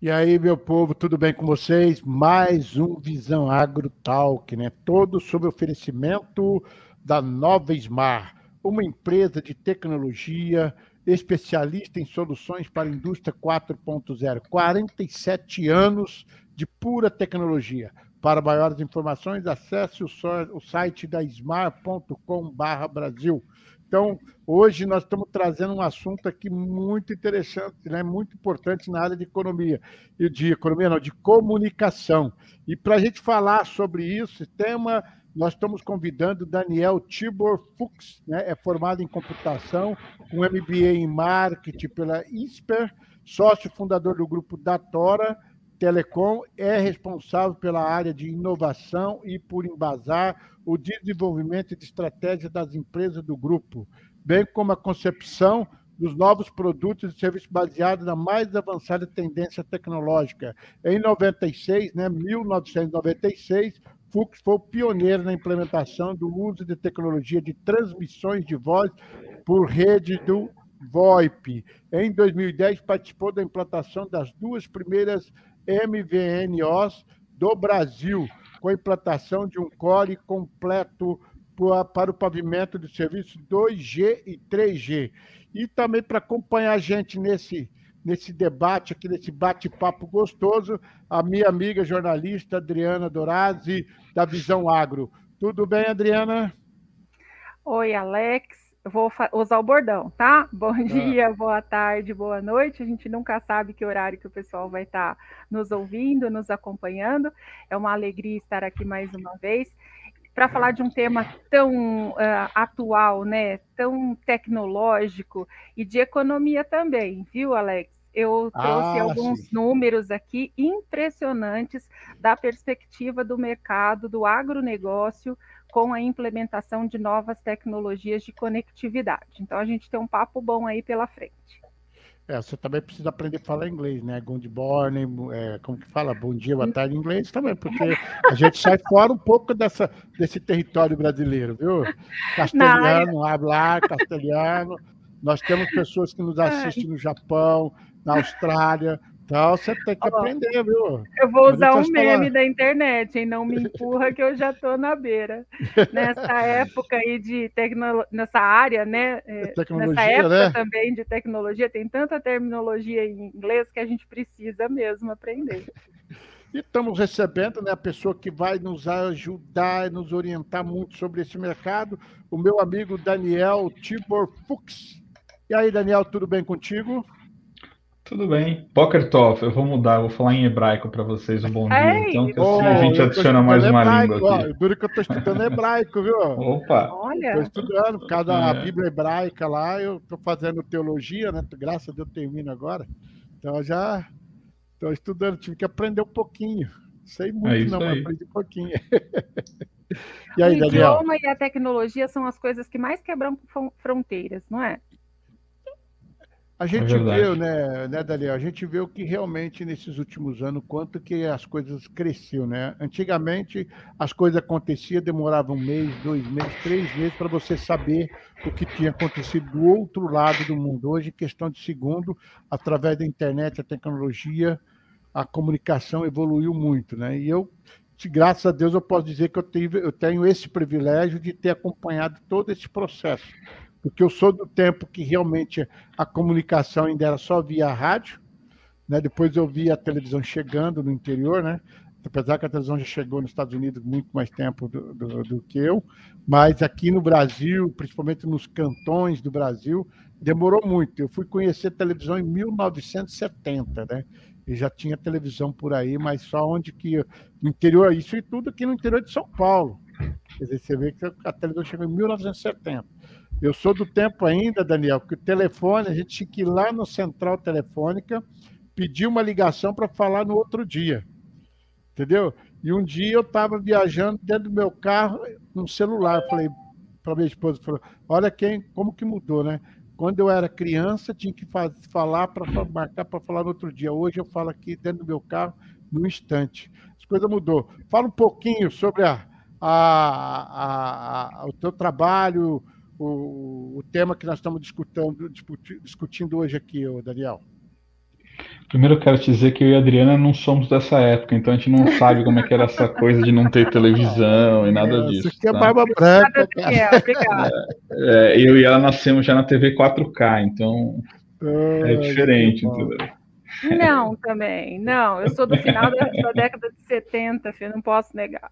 E aí, meu povo, tudo bem com vocês? Mais um Visão Agro Talk, né? Todo sob oferecimento da Nova Smar, uma empresa de tecnologia especialista em soluções para a indústria 4.0. 47 anos de pura tecnologia. Para maiores informações, acesse o, site da smar.com/brasil. Então, hoje nós estamos trazendo um assunto aqui muito interessante, né? muito importante na área de economia, e de economia não, de comunicação. E para a gente falar sobre isso, tema, nós estamos convidando Daniel Tibor Fuchs, né? é formado em computação, com MBA em marketing pela ISPER, sócio fundador do grupo Datora, Telecom é responsável pela área de inovação e por embasar o desenvolvimento de estratégias das empresas do grupo, bem como a concepção dos novos produtos e serviços baseados na mais avançada tendência tecnológica. Em 96, né, 1996, Fux foi pioneiro na implementação do uso de tecnologia de transmissões de voz por rede do VoIP. Em 2010, participou da implantação das duas primeiras MVNOs do Brasil, com a implantação de um core completo para o pavimento de serviços 2G e 3G. E também para acompanhar a gente nesse, nesse debate aqui, nesse bate-papo gostoso, a minha amiga jornalista Adriana Dorazzi, da Visão Agro. Tudo bem, Adriana? Oi, Alex. Eu vou usar o bordão, tá? Bom tá. dia, boa tarde, boa noite. A gente nunca sabe que horário que o pessoal vai estar tá nos ouvindo, nos acompanhando. É uma alegria estar aqui mais uma vez para falar de um tema tão uh, atual, né? Tão tecnológico e de economia também, viu, Alex? Eu trouxe ah, alguns sim. números aqui impressionantes da perspectiva do mercado, do agronegócio com a implementação de novas tecnologias de conectividade. Então, a gente tem um papo bom aí pela frente. É, você também precisa aprender a falar inglês, né? Good morning, é, como que fala? Bom dia, boa tarde em inglês também, porque a gente sai fora um pouco dessa, desse território brasileiro, viu? Castelhano, hablar castelhano. Nós temos pessoas que nos assistem no Japão, na Austrália, então você tem que aprender, viu? Eu vou usar um meme falar. da internet, hein? Não me empurra que eu já estou na beira. Nessa época aí de tecnologia, nessa área, né? É, tecnologia, Nessa época né? também de tecnologia, tem tanta terminologia em inglês que a gente precisa mesmo aprender. E estamos recebendo né, a pessoa que vai nos ajudar, nos orientar muito sobre esse mercado, o meu amigo Daniel Tibor Fuchs. E aí, Daniel, tudo bem contigo? Tudo bem. Poker Talk, eu vou mudar, vou falar em hebraico para vocês um bom dia. Ei, então, que assim a gente adiciona mais uma hebraico, língua aqui. Ó, duro que eu estou estudando hebraico, viu? Opa! Olha! Estou estudando, por causa da é. Bíblia hebraica lá, eu estou fazendo teologia, né? Graças a Deus termino agora. Então, já estou estudando, tive que aprender um pouquinho. Sei muito, é não, mas aprendi um pouquinho. e aí, o Daniel? O idioma e a tecnologia são as coisas que mais quebram fronteiras, não é? A gente é viu, né, né, Daniel? A gente viu que realmente nesses últimos anos quanto que as coisas cresceram, né? Antigamente as coisas aconteciam, demoravam um mês, dois meses, três meses para você saber o que tinha acontecido do outro lado do mundo. Hoje, questão de segundo, através da internet, a tecnologia, a comunicação evoluiu muito, né? E eu, graças a Deus, eu posso dizer que eu, tive, eu tenho esse privilégio de ter acompanhado todo esse processo porque eu sou do tempo que realmente a comunicação ainda era só via rádio, né? Depois eu vi a televisão chegando no interior, né? Apesar que a televisão já chegou nos Estados Unidos muito mais tempo do, do, do que eu, mas aqui no Brasil, principalmente nos cantões do Brasil, demorou muito. Eu fui conhecer televisão em 1970, né? E já tinha televisão por aí, mas só onde que no interior, isso e tudo aqui no interior de São Paulo. Quer dizer, você vê que a televisão chegou em 1970. Eu sou do tempo ainda, Daniel, que o telefone, a gente tinha que ir lá no central telefônica, pedir uma ligação para falar no outro dia. Entendeu? E um dia eu estava viajando dentro do meu carro, no celular. Falei para minha esposa, olha quem, como que mudou, né? Quando eu era criança, tinha que falar para marcar para falar no outro dia. Hoje eu falo aqui dentro do meu carro, no instante. As coisas mudou. Fala um pouquinho sobre a, a, a o teu trabalho, o, o tema que nós estamos discutindo, discutindo hoje aqui, Daniel. Primeiro eu quero te dizer que eu e a Adriana não somos dessa época, então a gente não sabe como é que era essa coisa de não ter televisão e nada é, disso. Isso aqui é tá? barba branca. Cara. É, é, eu e ela nascemos já na TV 4K, então é diferente, entendeu? Não, também. Não, eu sou do final da, da década de 70, filho, não posso negar.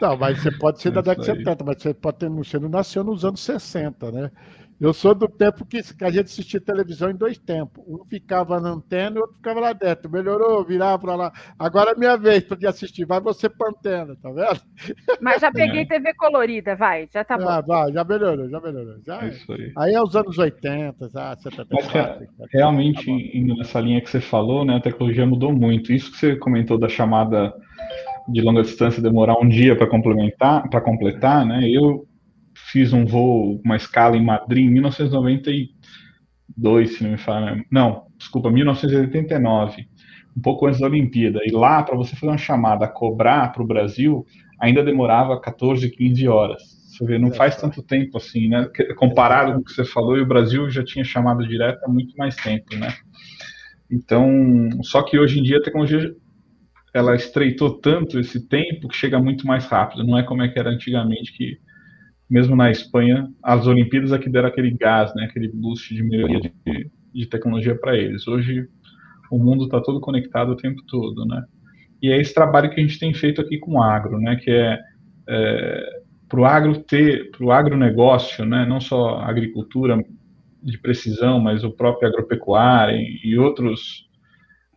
Não, mas você pode ser da década de 70, mas você, pode ter, você não nasceu nos anos 60, né? Eu sou do tempo que, a gente assistia televisão em dois tempos. Um ficava na antena e o outro ficava lá dentro. Melhorou, virava para lá. Agora é minha vez para assistir. Vai você para antena, tá vendo? Mas já peguei é. TV colorida, vai, já tá bom. Ah, vai, já melhorou, já melhorou. Já é isso aí. aí é os anos 80, já, 74. Mas, realmente, tá indo nessa linha que você falou, né, a tecnologia mudou muito. Isso que você comentou da chamada de longa distância demorar um dia para complementar, para completar, né? Eu fiz um voo, uma escala em Madrid em 1992, se não me fala. Não, desculpa, 1989, um pouco antes da Olimpíada. E lá, para você fazer uma chamada, cobrar para o Brasil, ainda demorava 14, 15 horas. Você vê, não faz tanto tempo assim, né? Comparado com o que você falou, e o Brasil já tinha chamada direta há muito mais tempo, né? Então, só que hoje em dia a tecnologia ela estreitou tanto esse tempo que chega muito mais rápido. Não é como é que era antigamente que mesmo na Espanha, as Olimpíadas é deram aquele gás, né, aquele boost de melhoria de, de tecnologia para eles. Hoje o mundo está todo conectado o tempo todo, né? E é esse trabalho que a gente tem feito aqui com o agro, né, que é, é para o agro ter, para o agronegócio, né, não só a agricultura de precisão, mas o próprio agropecuária e, e outros,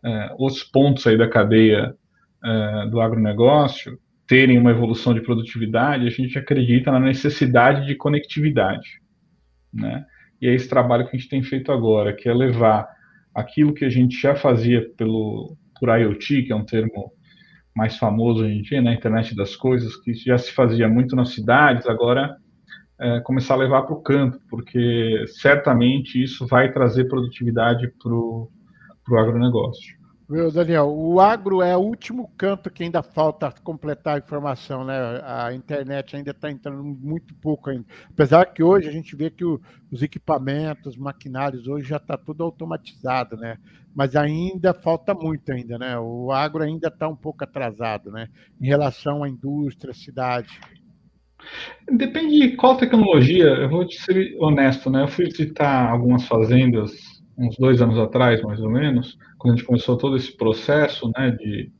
é, outros pontos aí da cadeia é, do agronegócio, terem uma evolução de produtividade, a gente acredita na necessidade de conectividade, né? E é esse trabalho que a gente tem feito agora, que é levar aquilo que a gente já fazia pelo por IoT, que é um termo mais famoso hoje em dia, na né? internet das coisas, que já se fazia muito nas cidades, agora é, começar a levar para o campo, porque certamente isso vai trazer produtividade para o agronegócio. Meu Daniel, o agro é o último canto que ainda falta completar a informação, né? A internet ainda está entrando muito pouco ainda. Apesar que hoje a gente vê que o, os equipamentos, maquinários, hoje já está tudo automatizado, né? Mas ainda falta muito ainda, né? O agro ainda está um pouco atrasado, né? Em relação à indústria, cidade. Depende de qual tecnologia. Eu vou ser honesto, né? Eu fui visitar algumas fazendas uns dois anos atrás, mais ou menos, quando a gente começou todo esse processo né, de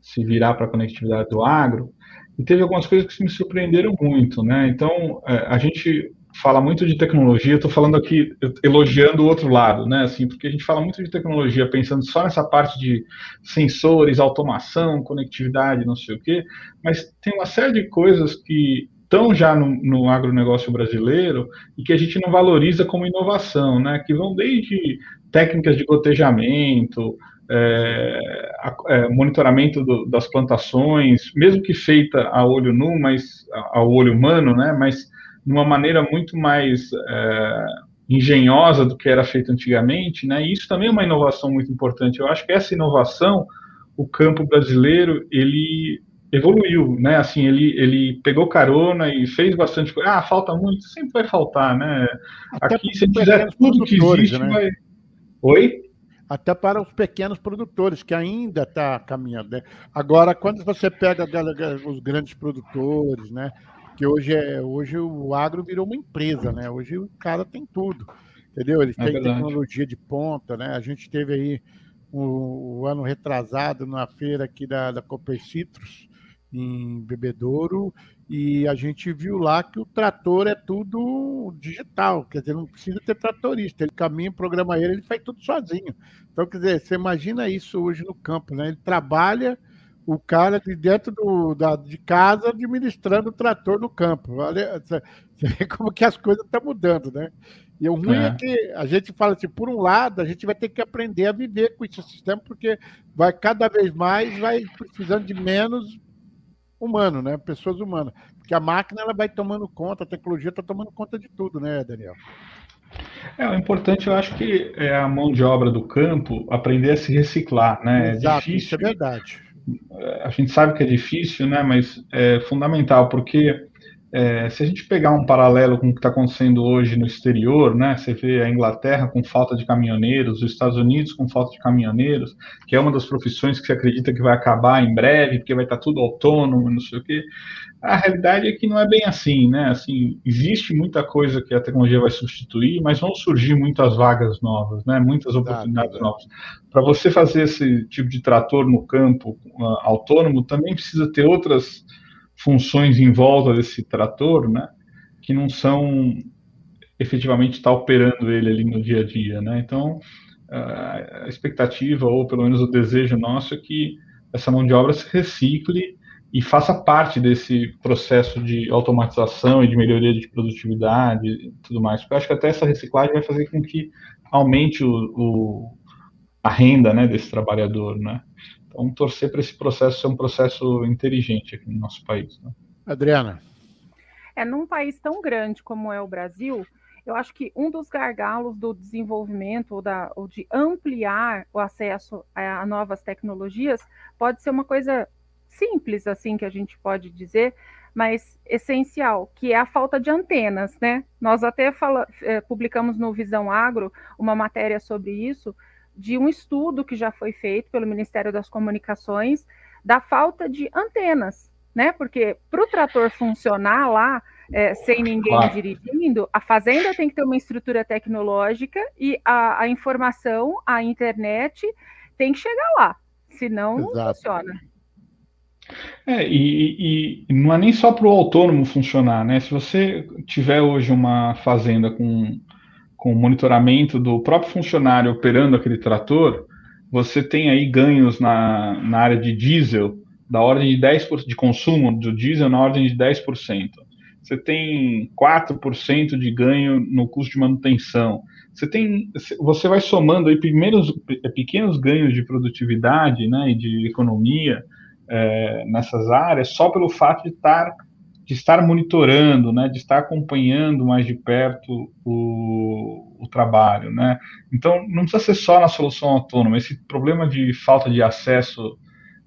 se virar para a conectividade do agro, e teve algumas coisas que me surpreenderam muito. Né? Então, é, a gente fala muito de tecnologia, estou falando aqui elogiando o outro lado, né? Assim, porque a gente fala muito de tecnologia pensando só nessa parte de sensores, automação, conectividade, não sei o quê, mas tem uma série de coisas que estão já no, no agronegócio brasileiro e que a gente não valoriza como inovação, né? Que vão desde técnicas de gotejamento, é, é, monitoramento do, das plantações, mesmo que feita a olho nu, mas ao olho humano, né? Mas de uma maneira muito mais é, engenhosa do que era feito antigamente, né? E isso também é uma inovação muito importante. Eu acho que essa inovação, o campo brasileiro, ele evoluiu, né? Assim, ele, ele pegou carona e fez bastante coisa. Ah, falta muito, sempre vai faltar, né? Até Aqui, se fizer tudo que existe, né? vai. Oi? Até para os pequenos produtores, que ainda está caminhando. Né? Agora, quando você pega os grandes produtores, né? Que hoje, é, hoje o agro virou uma empresa, né? Hoje o cara tem tudo. Entendeu? Eles é têm tecnologia de ponta, né? A gente teve aí o, o, ano retrasado na feira aqui da, da Copper Citrus, em Bebedouro e a gente viu lá que o trator é tudo digital, quer dizer, não precisa ter tratorista, ele caminha, programa ele, ele faz tudo sozinho. Então, quer dizer, você imagina isso hoje no campo, né? Ele trabalha o cara de dentro do, da, de casa administrando o trator no campo. Olha, você vê como que as coisas estão mudando, né? E o ruim é. é. que a gente fala assim, por um lado, a gente vai ter que aprender a viver com esse sistema, porque vai cada vez mais vai precisando de menos humano, né? Pessoas humanas. Porque a máquina ela vai tomando conta, a tecnologia está tomando conta de tudo, né, Daniel? É, o importante, eu acho que é a mão de obra do campo aprender a se reciclar, né? É Exato, é difícil. Isso é verdade. A gente sabe que é difícil, né? Mas é fundamental, porque é, se a gente pegar um paralelo com o que está acontecendo hoje no exterior, né, você vê a Inglaterra com falta de caminhoneiros, os Estados Unidos com falta de caminhoneiros, que é uma das profissões que se acredita que vai acabar em breve, porque vai estar tá tudo autônomo, não sei o quê. A realidade é que não é bem assim, né? Assim, existe muita coisa que a tecnologia vai substituir, mas vão surgir muitas vagas novas, né? Muitas oportunidades novas. Para você fazer esse tipo de trator no campo uh, autônomo, também precisa ter outras funções em volta desse trator, né, que não são efetivamente estar tá operando ele ali no dia a dia, né? Então, a expectativa ou pelo menos o desejo nosso é que essa mão de obra se recicle e faça parte desse processo de automatização e de melhoria de produtividade e tudo mais. Porque eu acho que até essa reciclagem vai fazer com que aumente o, o a renda, né, desse trabalhador, né? Vamos torcer para esse processo ser um processo inteligente aqui no nosso país. Né? Adriana. É, num país tão grande como é o Brasil, eu acho que um dos gargalos do desenvolvimento ou, da, ou de ampliar o acesso a, a, novas tecnologias pode ser uma coisa simples, assim, que a gente pode dizer, mas essencial, que é a falta de antenas, né? Nós até fala, é, publicamos no Visão Agro uma matéria sobre isso, de um estudo que já foi feito pelo Ministério das Comunicações da falta de antenas, né? Porque para o trator funcionar lá, é, sem ninguém claro. dirigindo, a fazenda tem que ter uma estrutura tecnológica e a, a informação, a internet tem que chegar lá, senão Exato. não funciona. É, e, e, não é nem só para o autônomo funcionar, né? Se você tiver hoje uma fazenda com com o monitoramento do próprio funcionário operando aquele trator, você tem aí ganhos na, na área de diesel da ordem de 10% de consumo do diesel na ordem de 10%. Você tem 4% de ganho no custo de manutenção. Você tem, você vai somando aí primeiros pequenos ganhos de produtividade, né, e de economia é, nessas áreas só pelo fato de estar de estar monitorando, né, de estar acompanhando mais de perto o, o trabalho, né. Então, não precisa ser só na solução autônoma. Esse problema de falta de acesso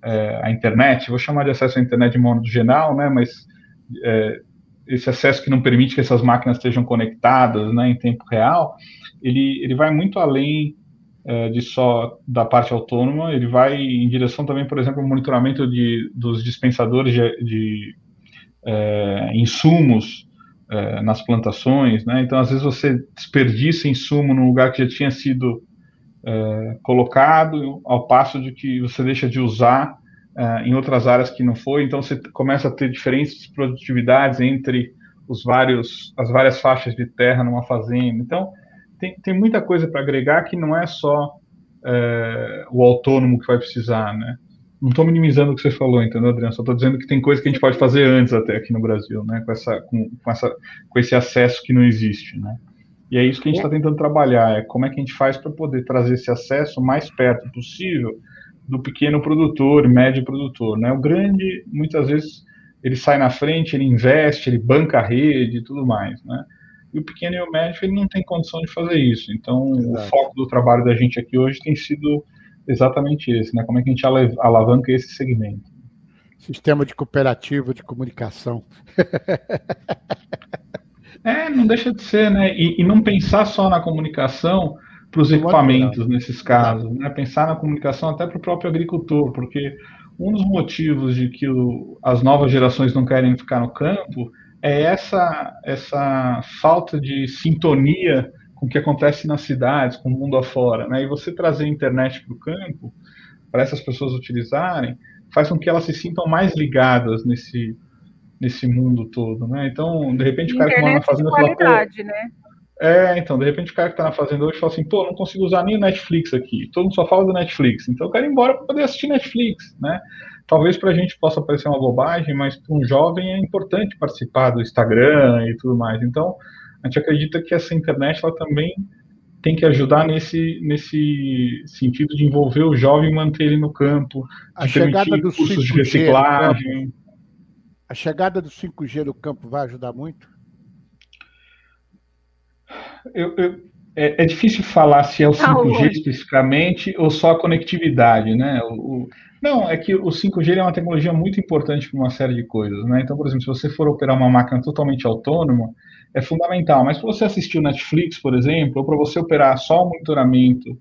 é, à internet, vou chamar de acesso à internet de modo geral, né, mas é, esse acesso que não permite que essas máquinas estejam conectadas, né, em tempo real, ele, ele vai muito além é, de só da parte autônoma, ele vai em direção também, por exemplo, ao monitoramento de, dos dispensadores de, de é, insumos é, nas plantações, né? Então, às vezes você desperdiça insumo num lugar que já tinha sido é, colocado, ao passo de que você deixa de usar é, em outras áreas que não foi. Então, você começa a ter diferentes produtividades entre os vários, as várias faixas de terra numa fazenda. Então, tem, tem muita coisa para agregar que não é só é, o autônomo que vai precisar, né? Não estou minimizando o que você falou, entendeu, Adriano? Só estou dizendo que tem coisa que a gente pode fazer antes até aqui no Brasil, né? Com, essa, com, com, essa, com esse acesso que não existe, né? E é isso que a gente está tentando trabalhar, é como é que a gente faz para poder trazer esse acesso mais perto possível do pequeno produtor, médio produtor, né? O grande, muitas vezes, ele sai na frente, ele investe, ele banca a rede e tudo mais, né? E o pequeno e o médio, ele não tem condição de fazer isso. Então, Exato. o foco do trabalho da gente aqui hoje tem sido exatamente esse, né? Como é que a gente alavanca esse segmento? Sistema de cooperativa de comunicação. é, não deixa de ser, né? E, e não pensar só na comunicação para os equipamentos nesses casos, né? Pensar na comunicação até para o próprio agricultor, porque um dos motivos de que o, as novas gerações não querem ficar no campo é essa essa falta de sintonia com o que acontece nas cidades, com o mundo afora, né? E você trazer a internet para o campo, para essas pessoas utilizarem, faz com que elas se sintam mais ligadas nesse nesse mundo todo, né? Então, de repente, o cara que mora na fazenda fala, pô, né? É, então, de repente o cara que está na fazenda hoje fala assim, pô, não consigo usar nem o Netflix aqui, todo mundo só fala do Netflix, então eu quero ir embora para poder assistir Netflix, né? Talvez para a gente possa parecer uma bobagem, mas para um jovem é importante participar do Instagram e tudo mais. Então, a gente acredita que essa internet ela também tem que ajudar nesse, nesse sentido de envolver o jovem e manter ele no campo, a chegada do cursos 5G de reciclagem. A chegada do 5G no campo vai ajudar muito? Eu, eu, é, é, difícil falar se é o 5G ah, especificamente ou só a conectividade, né? O, o, não, é que o 5G é uma tecnologia muito importante para uma série de coisas, né? Então, por exemplo, se você for operar uma máquina totalmente autônoma, é fundamental. Mas para você assistir o Netflix, por exemplo, ou para você operar só o monitoramento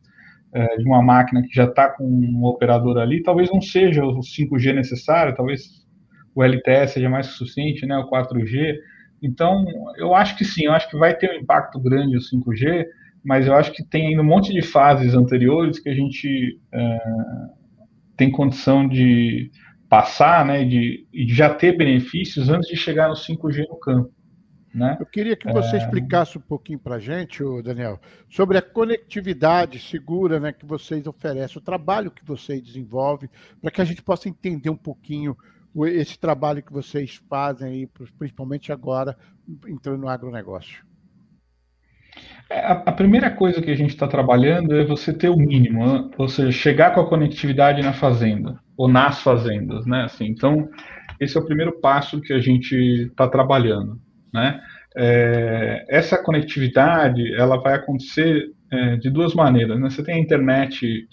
é, de uma máquina que já está com um operador ali, talvez não seja o 5G necessário, talvez o LTE seja mais suficiente, né? O 4G. Então, eu acho que sim, eu acho que vai ter um impacto grande o 5G, mas eu acho que tem ainda um monte de fases anteriores que a gente é, tem condição de passar, né, de, de já ter benefícios antes de chegar no 5G no campo. Né? Eu queria que você é... explicasse um pouquinho para a gente, Daniel, sobre a conectividade segura né, que vocês oferecem, o trabalho que vocês desenvolvem, para que a gente possa entender um pouquinho esse trabalho que vocês fazem, aí, principalmente agora, entrando no agronegócio. É, a, primeira coisa que a gente está trabalhando é você ter o mínimo, né? ou seja, chegar com a conectividade na fazenda, ou nas fazendas, né? Assim, então, esse é o primeiro passo que a gente está trabalhando, né? É, essa conectividade, ela vai acontecer é, de duas maneiras, né? Você tem a internet,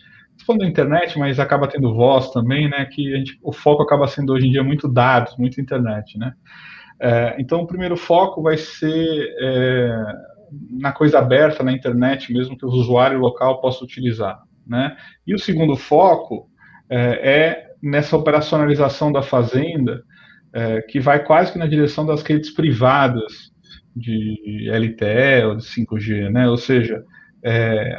falando da internet, mas acaba tendo voz também, né? Que gente, o foco acaba sendo hoje em dia muito dados, muito internet, né? É, então, o primeiro foco vai ser é, na coisa aberta na internet mesmo que o usuário local possa utilizar, né? E o segundo foco é, é nessa operacionalização da fazenda é, que vai quase que na direção das redes privadas de LTE ou de 5G, né? Ou seja, é,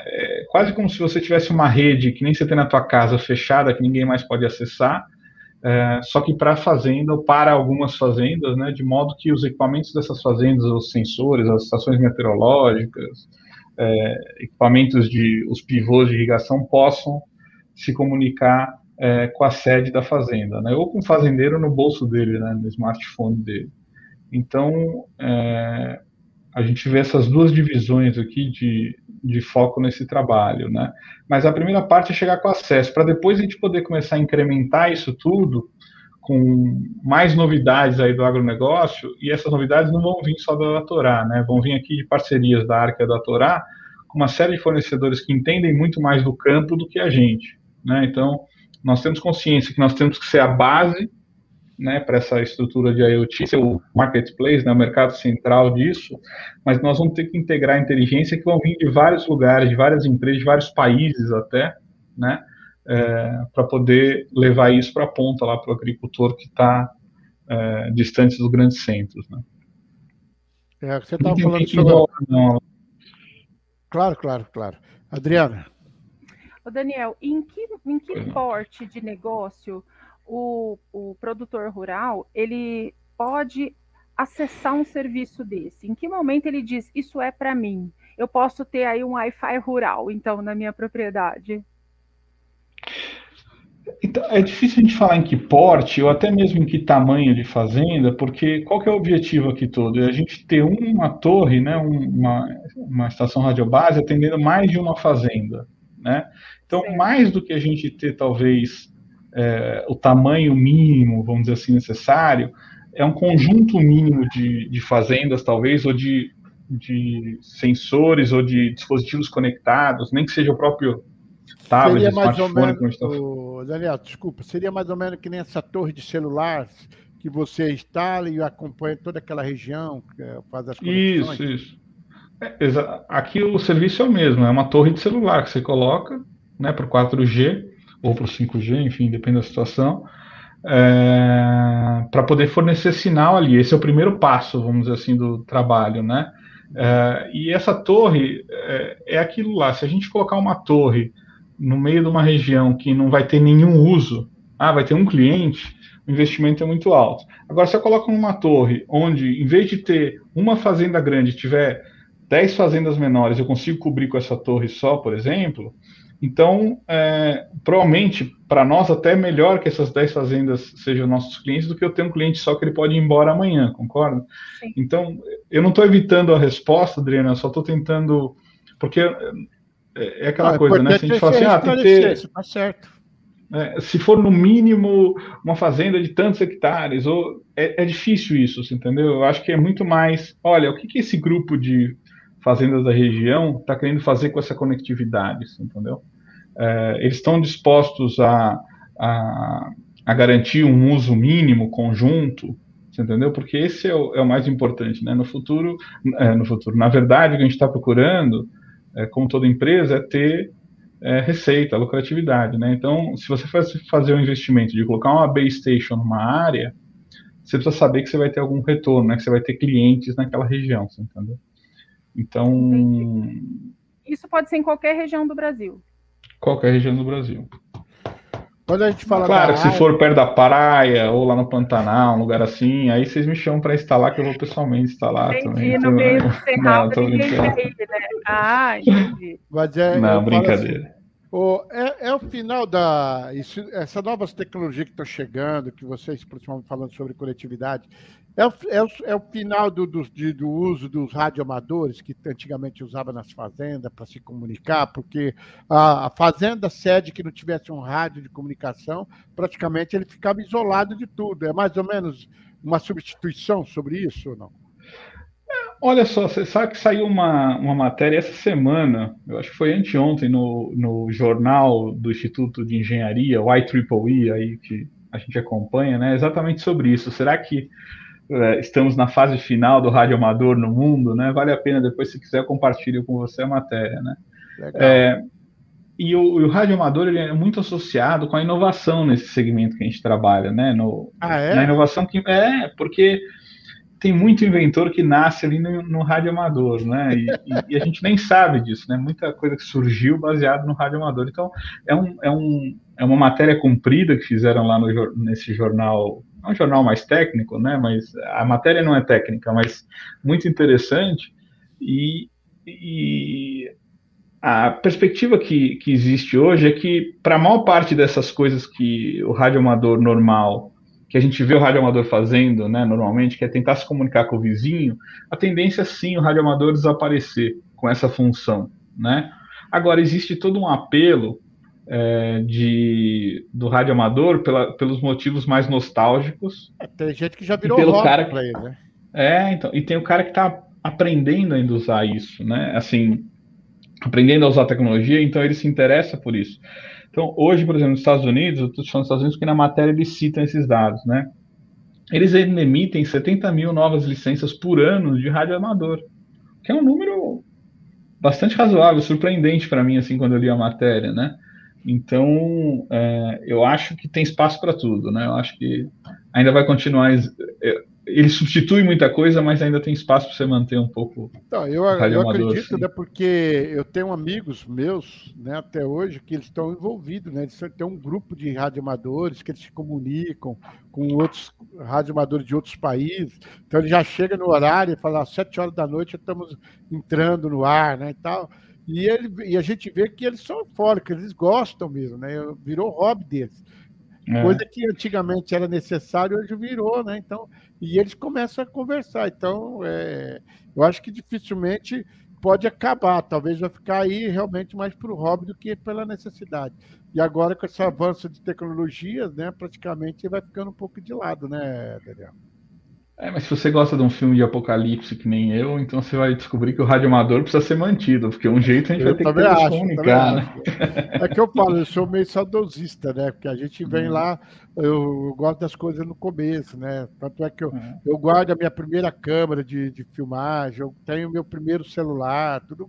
é quase como se você tivesse uma rede que nem você tem na tua casa fechada que ninguém mais pode acessar é, só que para a fazenda ou para algumas fazendas, né, de modo que os equipamentos dessas fazendas, os sensores, as estações meteorológicas, é, equipamentos de os pivôs de irrigação possam se comunicar é, com a sede da fazenda, né, ou com o fazendeiro no bolso dele, né, no smartphone dele. Então, é, a gente vê essas duas divisões aqui de, de foco nesse trabalho, né? Mas a primeira parte é chegar com acesso, para depois a gente poder começar a incrementar isso tudo com mais novidades aí do agronegócio, e essas novidades não vão vir só da Torá, né? Vão vir aqui de parcerias da Arca da Torá, com uma série de fornecedores que entendem muito mais do campo do que a gente, né? Então, nós temos consciência que nós temos que ser a base né, para essa estrutura de IoT, ser o marketplace, né, o mercado central disso, mas nós vamos ter que integrar a inteligência que vão vir de vários lugares, de várias empresas, de vários países até, né, é, para poder levar isso para a ponta lá para o agricultor que está é, distante dos grandes centros. Né. É, você estava falando sobre... Não. Claro, claro, claro. Adriana. Daniel, em que, em que porte de negócio o, o produtor rural ele pode acessar um serviço desse? Em que momento ele diz isso é para mim? Eu posso ter aí um Wi-Fi rural, então, na minha propriedade? Então, é difícil a gente falar em que porte, ou até mesmo em que tamanho de fazenda, porque qual que é o objetivo aqui todo? É a gente ter uma torre, né, uma, uma estação radiobase atendendo mais de uma fazenda, né? Então, Sim. mais do que a gente ter, talvez, é, o tamanho mínimo, vamos dizer assim, necessário, é um conjunto mínimo de, de fazendas, talvez, ou de, de sensores, ou de dispositivos conectados, nem que seja o próprio tablet, seria mais ou menos, tá... Daniel, desculpa, seria mais ou menos que nem essa torre de celular que você instala e acompanha toda aquela região, faz as conexões. Isso, isso. É, aqui o serviço é o mesmo, é uma torre de celular que você coloca, né, para 4G, ou para o 5G, enfim, depende da situação, é, para poder fornecer sinal ali. Esse é o primeiro passo, vamos dizer assim, do trabalho, né? É, e essa torre é, é, aquilo lá. Se a gente colocar uma torre no meio de uma região que não vai ter nenhum uso, ah, vai ter um cliente, o investimento é muito alto. Agora, se eu coloco numa torre onde, em vez de ter uma fazenda grande, tiver 10 fazendas menores, eu consigo cobrir com essa torre só, por exemplo, então, é, provavelmente, para nós, até é melhor que essas 10 fazendas sejam nossos clientes do que eu ter um cliente só que ele pode ir embora amanhã, concorda? Sim. Então, eu não estou evitando a resposta, Adriana, só estou tentando. Porque é, é aquela ah, coisa, né? Se a gente fala assim, ah, tem que ter. Tá certo. É, se for no mínimo uma fazenda de tantos hectares, ou é, é difícil isso, entendeu? Eu acho que é muito mais. Olha, o que, que esse grupo de fazendas da região está querendo fazer com essa conectividade, entendeu? É, eles estão dispostos a, a, a, garantir um uso mínimo conjunto, entendeu? Porque esse é o, é o mais importante, né? No futuro, é, no futuro, na verdade, o que a gente está procurando, é, como toda empresa, é ter é, receita, lucratividade, né? Então, se você faz, fazer um investimento de colocar uma base station numa área, você precisa saber que você vai ter algum retorno, né? Que você vai ter clientes naquela região, entendeu? Então. Entendi. Isso pode ser em qualquer região do Brasil. Qualquer região do Brasil. Quando a gente fala Claro, se área... for perto da praia ou lá no Pantanal, um lugar assim, aí vocês me chamam para instalar, que eu vou pessoalmente instalar entendi, também. no então, meio do cerrado, ninguém né? Ah, entendi. Mas é, Não, brincadeira. Assim, o, é, é, o final da. Isso, essas novas tecnologias que estão chegando, que vocês principalmente falando sobre coletividade, é o, é o, é o final do, do, de, do uso dos radioamadores que antigamente usava nas fazendas para se comunicar, porque a, a, fazenda sede que não tivesse um rádio de comunicação, praticamente ele ficava isolado de tudo. É mais ou menos uma substituição sobre isso ou não? Olha só, você sabe que saiu uma, uma matéria essa semana, eu acho que foi anteontem, no, no jornal do Instituto de Engenharia, o IEEE, aí, que a gente acompanha, né, exatamente sobre isso. Será que é, estamos na fase final do rádio amador no mundo? Né? Vale a pena, depois, se quiser, compartilho com você a matéria. Né? É, e o, o rádio amador ele é muito associado com a inovação nesse segmento que a gente trabalha, né? No, ah, é? Na inovação que é, porque tem muito inventor que nasce ali no, no rádio amador, né? E, e, a gente nem sabe disso, né? Muita coisa que surgiu baseado no rádio amador. Então, é, um, é, um, é uma matéria comprida que fizeram lá no, nesse jornal, é um jornal mais técnico, né? Mas a matéria não é técnica, mas muito interessante. E, e a perspectiva que, que existe hoje é que, para a maior parte dessas coisas que o rádio amador normal que a gente vê o radioamador fazendo, né, normalmente, que é tentar se comunicar com o vizinho, a tendência é sim o radioamador desaparecer com essa função, né? Agora, existe todo um apelo é, de, do radioamador pela, pelos motivos mais nostálgicos. É, tem gente que já virou pelo cara para ele, né? É, então, e tem o cara que está aprendendo ainda a usar isso, né? Assim, aprendendo a usar a tecnologia, então ele se interessa por isso. Então, hoje, por exemplo, nos Estados Unidos, eu estou falando dos Estados Unidos porque na matéria eles citam esses dados, né? Eles emitem 70 mil novas licenças por ano de rádio amador, que é um número bastante razoável, surpreendente para mim, assim, quando eu li a matéria, né? Então, é, eu acho que tem espaço para tudo, né? Eu acho que ainda vai continuar ele substitui muita coisa, mas ainda tem espaço para você manter um pouco. Então, eu, eu acredito, assim. né, porque eu tenho amigos meus, né, até hoje, que eles estão envolvidos, né, eles têm um grupo de radioamadores que eles se comunicam com outros radioamadores de outros países. Então ele já chega no horário e fala, às sete horas da noite estamos entrando no ar, né, e tal. E, ele, e a gente vê que eles são eufóricos, eles gostam mesmo, né? Virou hobby deles. É. Coisa que antigamente era necessário, hoje virou, né? Então, e eles começam a conversar. Então, é, eu acho que dificilmente pode acabar. Talvez vai ficar aí realmente mais para o hobby do que pela necessidade. E agora, com esse avanço de tecnologias, né, praticamente vai ficando um pouco de lado, né, Daniel? É, mas se você gosta de um filme de apocalipse que nem eu, então você vai descobrir que o radioamador precisa ser mantido, porque um jeito a gente eu vai ter que acho, comunicar, né? É que eu falo, eu sou meio saudosista, né? Porque a gente vem uhum. lá, eu, gosto das coisas no começo, né? Tanto é que eu, uhum. eu guardo a minha primeira câmera de, de filmagem, eu tenho o meu primeiro celular, tudo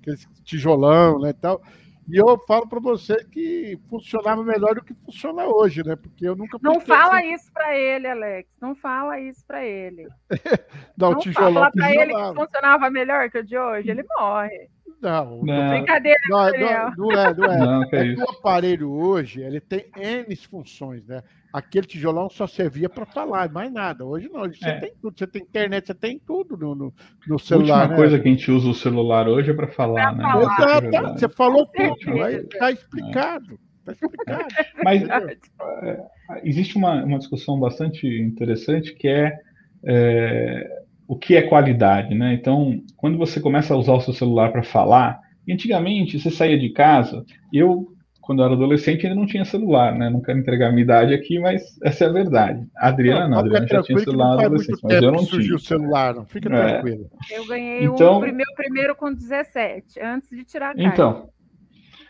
aquele tijolão, né, e tal. E eu falo para você que funcionava melhor do que funciona hoje, né? Porque eu nunca. Não fala assim. isso para ele, Alex. Não fala isso para ele. não, não tijolão. Fala para ele que funcionava melhor que o de hoje, ele morre. Não, não. Brincadeira, não, não, não, é, não é. Não, é, é o aparelho hoje ele tem N funções, né? Aquele tijolão só servia para falar, mais nada. Hoje não, hoje é. você tem tudo, você tem internet, você tem tudo no, no, no celular. A última né? coisa que a gente usa o celular hoje é para falar, né? Falar. Exato, você falou tudo, aí está explicado. Tá explicado. Mas é, existe uma, uma discussão bastante interessante que é, é o que é qualidade, né? Então, quando você começa a usar o seu celular para falar, antigamente você saía de casa, eu quando eu era adolescente, ainda não tinha celular, né? Não quero entregar a minha idade aqui, mas essa é a verdade. A Adriana não, a Adriana já tinha celular na adolescente, mas eu não tinha. o celular, não fica é. tranquilo. Eu ganhei então, o meu primeiro com 17, antes de tirar a carta. Então,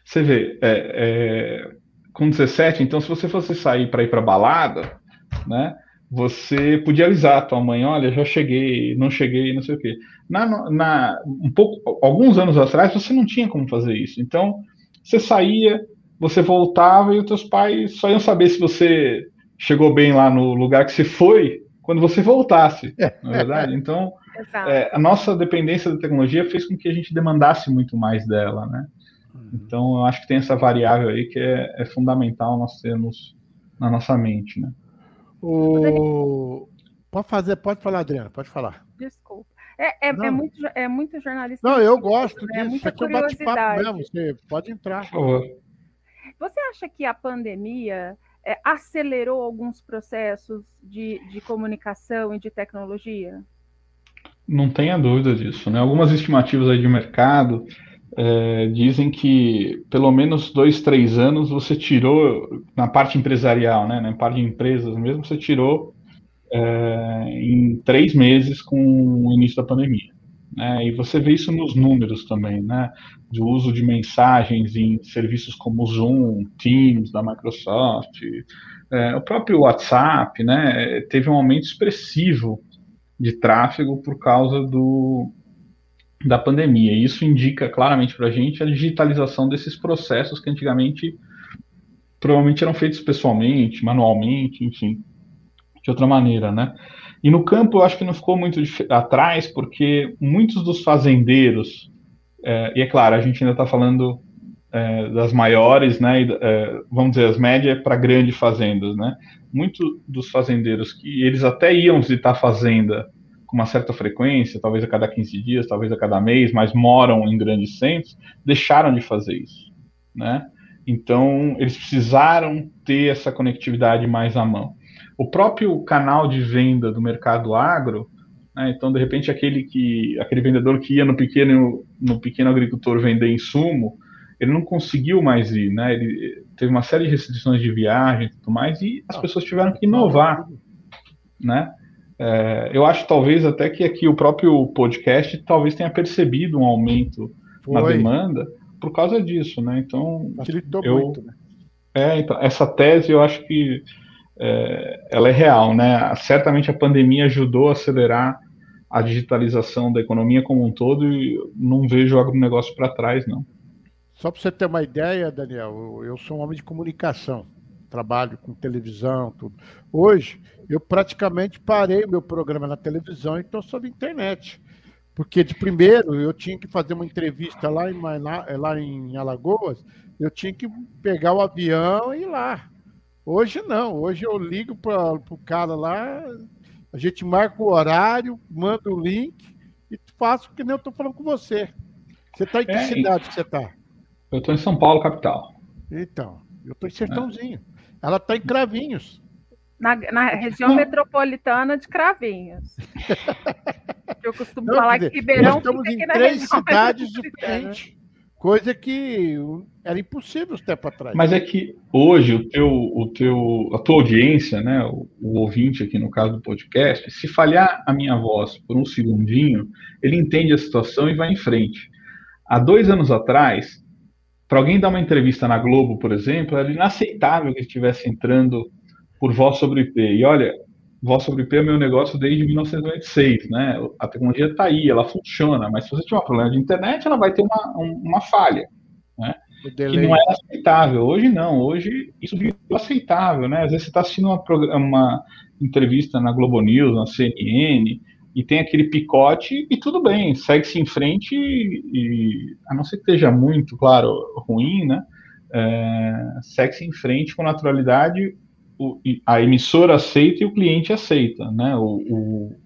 você vê, é, é, com 17, então se você fosse sair para ir para balada, né? Você podia avisar a tua mãe, olha, já cheguei, não cheguei, não sei o quê. Na, na, um pouco, alguns anos atrás, você não tinha como fazer isso. Então, você saía, você voltava e os teus pais só iam saber se você chegou bem lá no lugar que você foi quando você voltasse, não é verdade? Então, é, a nossa dependência da tecnologia fez com que a gente demandasse muito mais dela, né? Uhum. Então, eu acho que tem essa variável aí que é, é fundamental nós termos na nossa mente, né? O... Pode fazer, pode falar, Adriana, pode falar. Desculpa. É, é, é, muito, é muito jornalista. Não, eu gosto né? disso. É muita Aqui é bate-papo mesmo. Você pode entrar. Por favor. Você acha que a pandemia é, acelerou alguns processos de, de comunicação e de tecnologia? Não tenha dúvida disso. Né? Algumas estimativas aí de mercado é, dizem que pelo menos dois, três anos você tirou, na parte empresarial, né, na parte de empresas mesmo, você tirou é, em três meses com o início da pandemia. Né? E você vê isso nos números também, né? Do uso de mensagens em serviços como Zoom, Teams da Microsoft, é, o próprio WhatsApp, né? Teve um aumento expressivo de tráfego por causa do, da pandemia. E isso indica claramente para a gente a digitalização desses processos que antigamente provavelmente eram feitos pessoalmente, manualmente, enfim de outra maneira, né? E no campo eu acho que não ficou muito atrás, porque muitos dos fazendeiros, é, e é claro, a gente ainda está falando é, das maiores, né? É, vamos dizer, as médias para grandes fazendas, né? Muitos dos fazendeiros que eles até iam visitar a fazenda com uma certa frequência, talvez a cada 15 dias, talvez a cada mês, mas moram em grandes centros, deixaram de fazer isso, né? Então, eles precisaram ter essa conectividade mais à mão o próprio canal de venda do mercado agro, né, então de repente aquele que aquele vendedor que ia no pequeno no pequeno agricultor vender insumo, ele não conseguiu mais ir, né? Ele teve uma série de restrições de viagem e tudo mais e as pessoas tiveram que inovar, né? É, eu acho talvez até que aqui o próprio podcast talvez tenha percebido um aumento Foi. na demanda por causa disso, né? Então Facilitou eu, muito, né? É, então, essa tese eu acho que é, ela é real, né? Certamente a pandemia ajudou a acelerar a digitalização da economia como um todo e não vejo o agronegócio para trás, não. Só para você ter uma ideia, Daniel, eu sou um homem de comunicação, trabalho com televisão, tudo. Hoje, eu praticamente parei o meu programa na televisão e estou sobre internet. Porque de primeiro eu tinha que fazer uma entrevista lá em, lá em Alagoas, eu tinha que pegar o avião e ir lá. Hoje não, hoje eu ligo para o cara lá, a gente marca o horário, manda o link e faço que nem eu estou falando com você. Você está em que é, cidade que você está? Eu estou em São Paulo, capital. Então, eu estou em Sertãozinho. É. Ela está em Cravinhos. Na, na região metropolitana de Cravinhos. eu costumo não, falar dizer, que Ribeirão nós estamos em três cidades diferentes. Coisa que era impossível os tempo atrás. Mas é que hoje o teu, o teu, a tua audiência, né, o, o, ouvinte aqui no caso do podcast, se falhar a minha voz por um segundinho, ele entende a situação e vai em frente. Há dois anos atrás, para alguém dar uma entrevista na Globo, por exemplo, era inaceitável que estivesse entrando por voz sobre IP. E olha, voz sobre IP é meu negócio desde 1996, né? A tecnologia está aí, ela funciona, mas se você tiver um problema de internet, ela vai ter uma, uma falha, né? Que não é aceitável. Hoje não, hoje isso virou aceitável, né? Às vezes você está assistindo uma, uma entrevista na Globo News, na CNN, e tem aquele picote e tudo bem, segue-se em frente e, e, a não ser que esteja muito, claro, ruim, né? É, segue-se em frente com naturalidade o, a emissora aceita e o cliente aceita, né? O, o,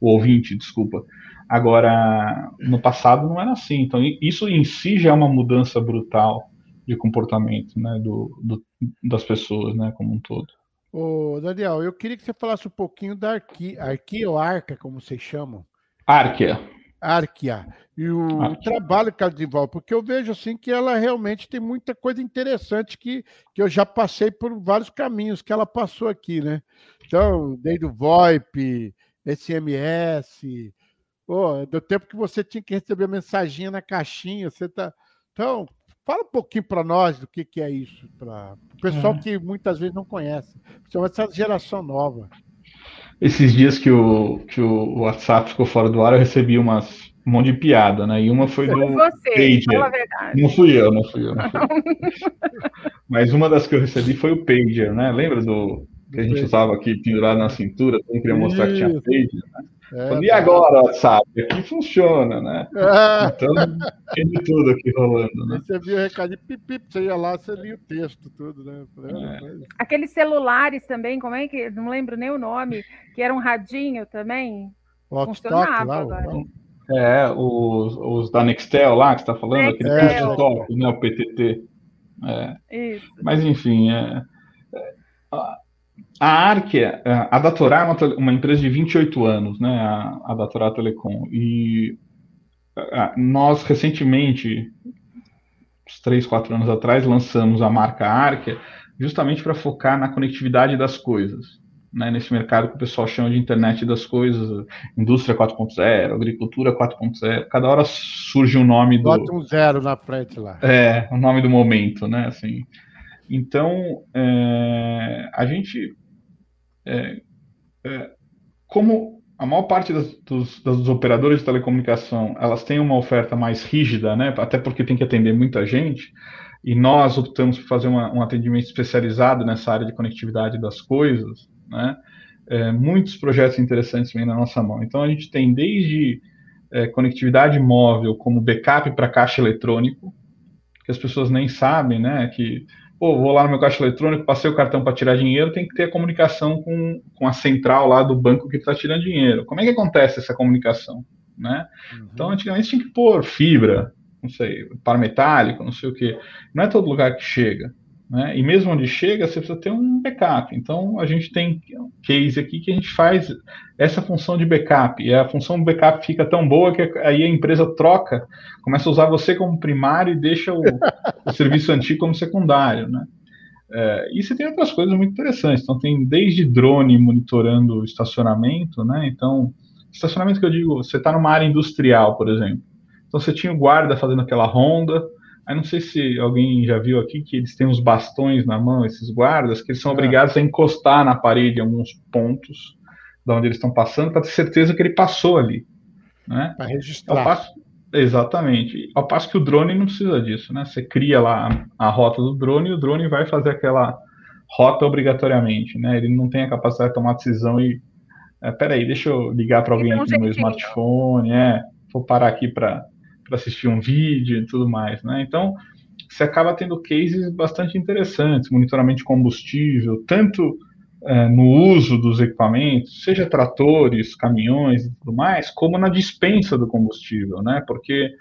o, ouvinte, desculpa. Agora, no passado não era assim. Então, isso em si já é uma mudança brutal de comportamento, né? Do, do das pessoas, né? Como um todo. Ô, Daniel, eu queria que você falasse um pouquinho da Arqui, Arqui ou Arca, como vocês chamam. Arquia. Arquia. E o, o, trabalho que ela desenvolve, porque eu vejo assim que ela realmente tem muita coisa interessante que, que eu já passei por vários caminhos que ela passou aqui, né? Então, desde o VoIP, SMS, oh, do tempo que você tinha que receber mensagem na caixinha, você tá. Então, fala um pouquinho para nós do que, que é isso, para o pessoal é. que muitas vezes não conhece, principalmente essa geração nova. Esses dias que o, que o WhatsApp ficou fora do ar, eu recebi umas, um monte de piada, né? E uma foi do você, Pager. Fala a verdade. Não fui eu, não fui eu. Não fui eu. Mas uma das que eu recebi foi o Pager, né? Lembra do que a gente usava aqui pendurado na cintura? Eu queria mostrar que tinha Pager, né? É, e agora, WhatsApp? Aqui funciona, né? É. Então, tem de tudo aqui rolando, né? Você viu o recado de pip, você ia lá, você lia o texto, tudo, né? É. Aqueles celulares também, como é que. Não lembro nem o nome, que era um radinho também. Funcionava lá, agora. É, os, os da Nextel lá que você está falando, Nextel. aquele é. top, né? O PTT. É. Isso. Mas enfim, é, é a Arquia, é, a Datorá é uma, uma, empresa de 28 anos, né, a, a Datorá Telecom, e nós recentemente, uns 3, 4 anos atrás, lançamos a marca Arquia justamente para focar na conectividade das coisas, né, nesse mercado que o pessoal chama de internet das coisas, indústria 4.0, agricultura 4.0, cada hora surge um nome do... Bota um zero na frente lá. É, o nome do momento, né, assim... Então, é, a gente é, é, como a maior parte das, dos, dos, operadores de telecomunicação elas têm uma oferta mais rígida, né, até porque tem que atender muita gente, e nós optamos por fazer uma, um atendimento especializado nessa área de conectividade das coisas, né, é, muitos projetos interessantes vêm na nossa mão. Então a gente tem desde é, conectividade móvel, como backup para caixa eletrônico, que as pessoas nem sabem, né, que pô, vou lá no meu caixa eletrônico, passei o cartão para tirar dinheiro, tem que ter a comunicação com, com a central lá do banco que está tirando dinheiro. Como é que acontece essa comunicação? Né? Uhum. Então, antigamente tinha que pôr fibra, não sei, par metálico, não sei o que. Não é todo lugar que chega. Né? E mesmo onde chega, você precisa ter um backup. Então, a gente tem um case aqui que a gente faz essa função de backup. E a função backup fica tão boa que aí a empresa troca, começa a usar você como primário e deixa o, o serviço antigo como secundário. Né? É, e você tem outras coisas muito interessantes. Então, tem desde drone monitorando o estacionamento. Né? Então, estacionamento que eu digo, você está numa área industrial, por exemplo. Então, você tinha o guarda fazendo aquela ronda Aí não sei se alguém já viu aqui que eles têm uns bastões na mão, esses guardas, que eles são é. obrigados a encostar na parede em alguns pontos de onde eles estão passando para ter certeza que ele passou ali. Né? Para registrar. Passo, exatamente. Ao passo que o drone não precisa disso, né? Você cria lá a, a rota do drone e o drone vai fazer aquela rota obrigatoriamente, né? Ele não tem a capacidade de tomar decisão e é, peraí, deixa eu ligar para alguém aqui no meu smartphone, é, vou parar aqui para para assistir um vídeo e tudo mais, né? Então, você acaba tendo cases bastante interessantes, monitoramento de combustível, tanto é, no uso dos equipamentos, seja tratores, caminhões e tudo mais, como na dispensa do combustível, né? Porque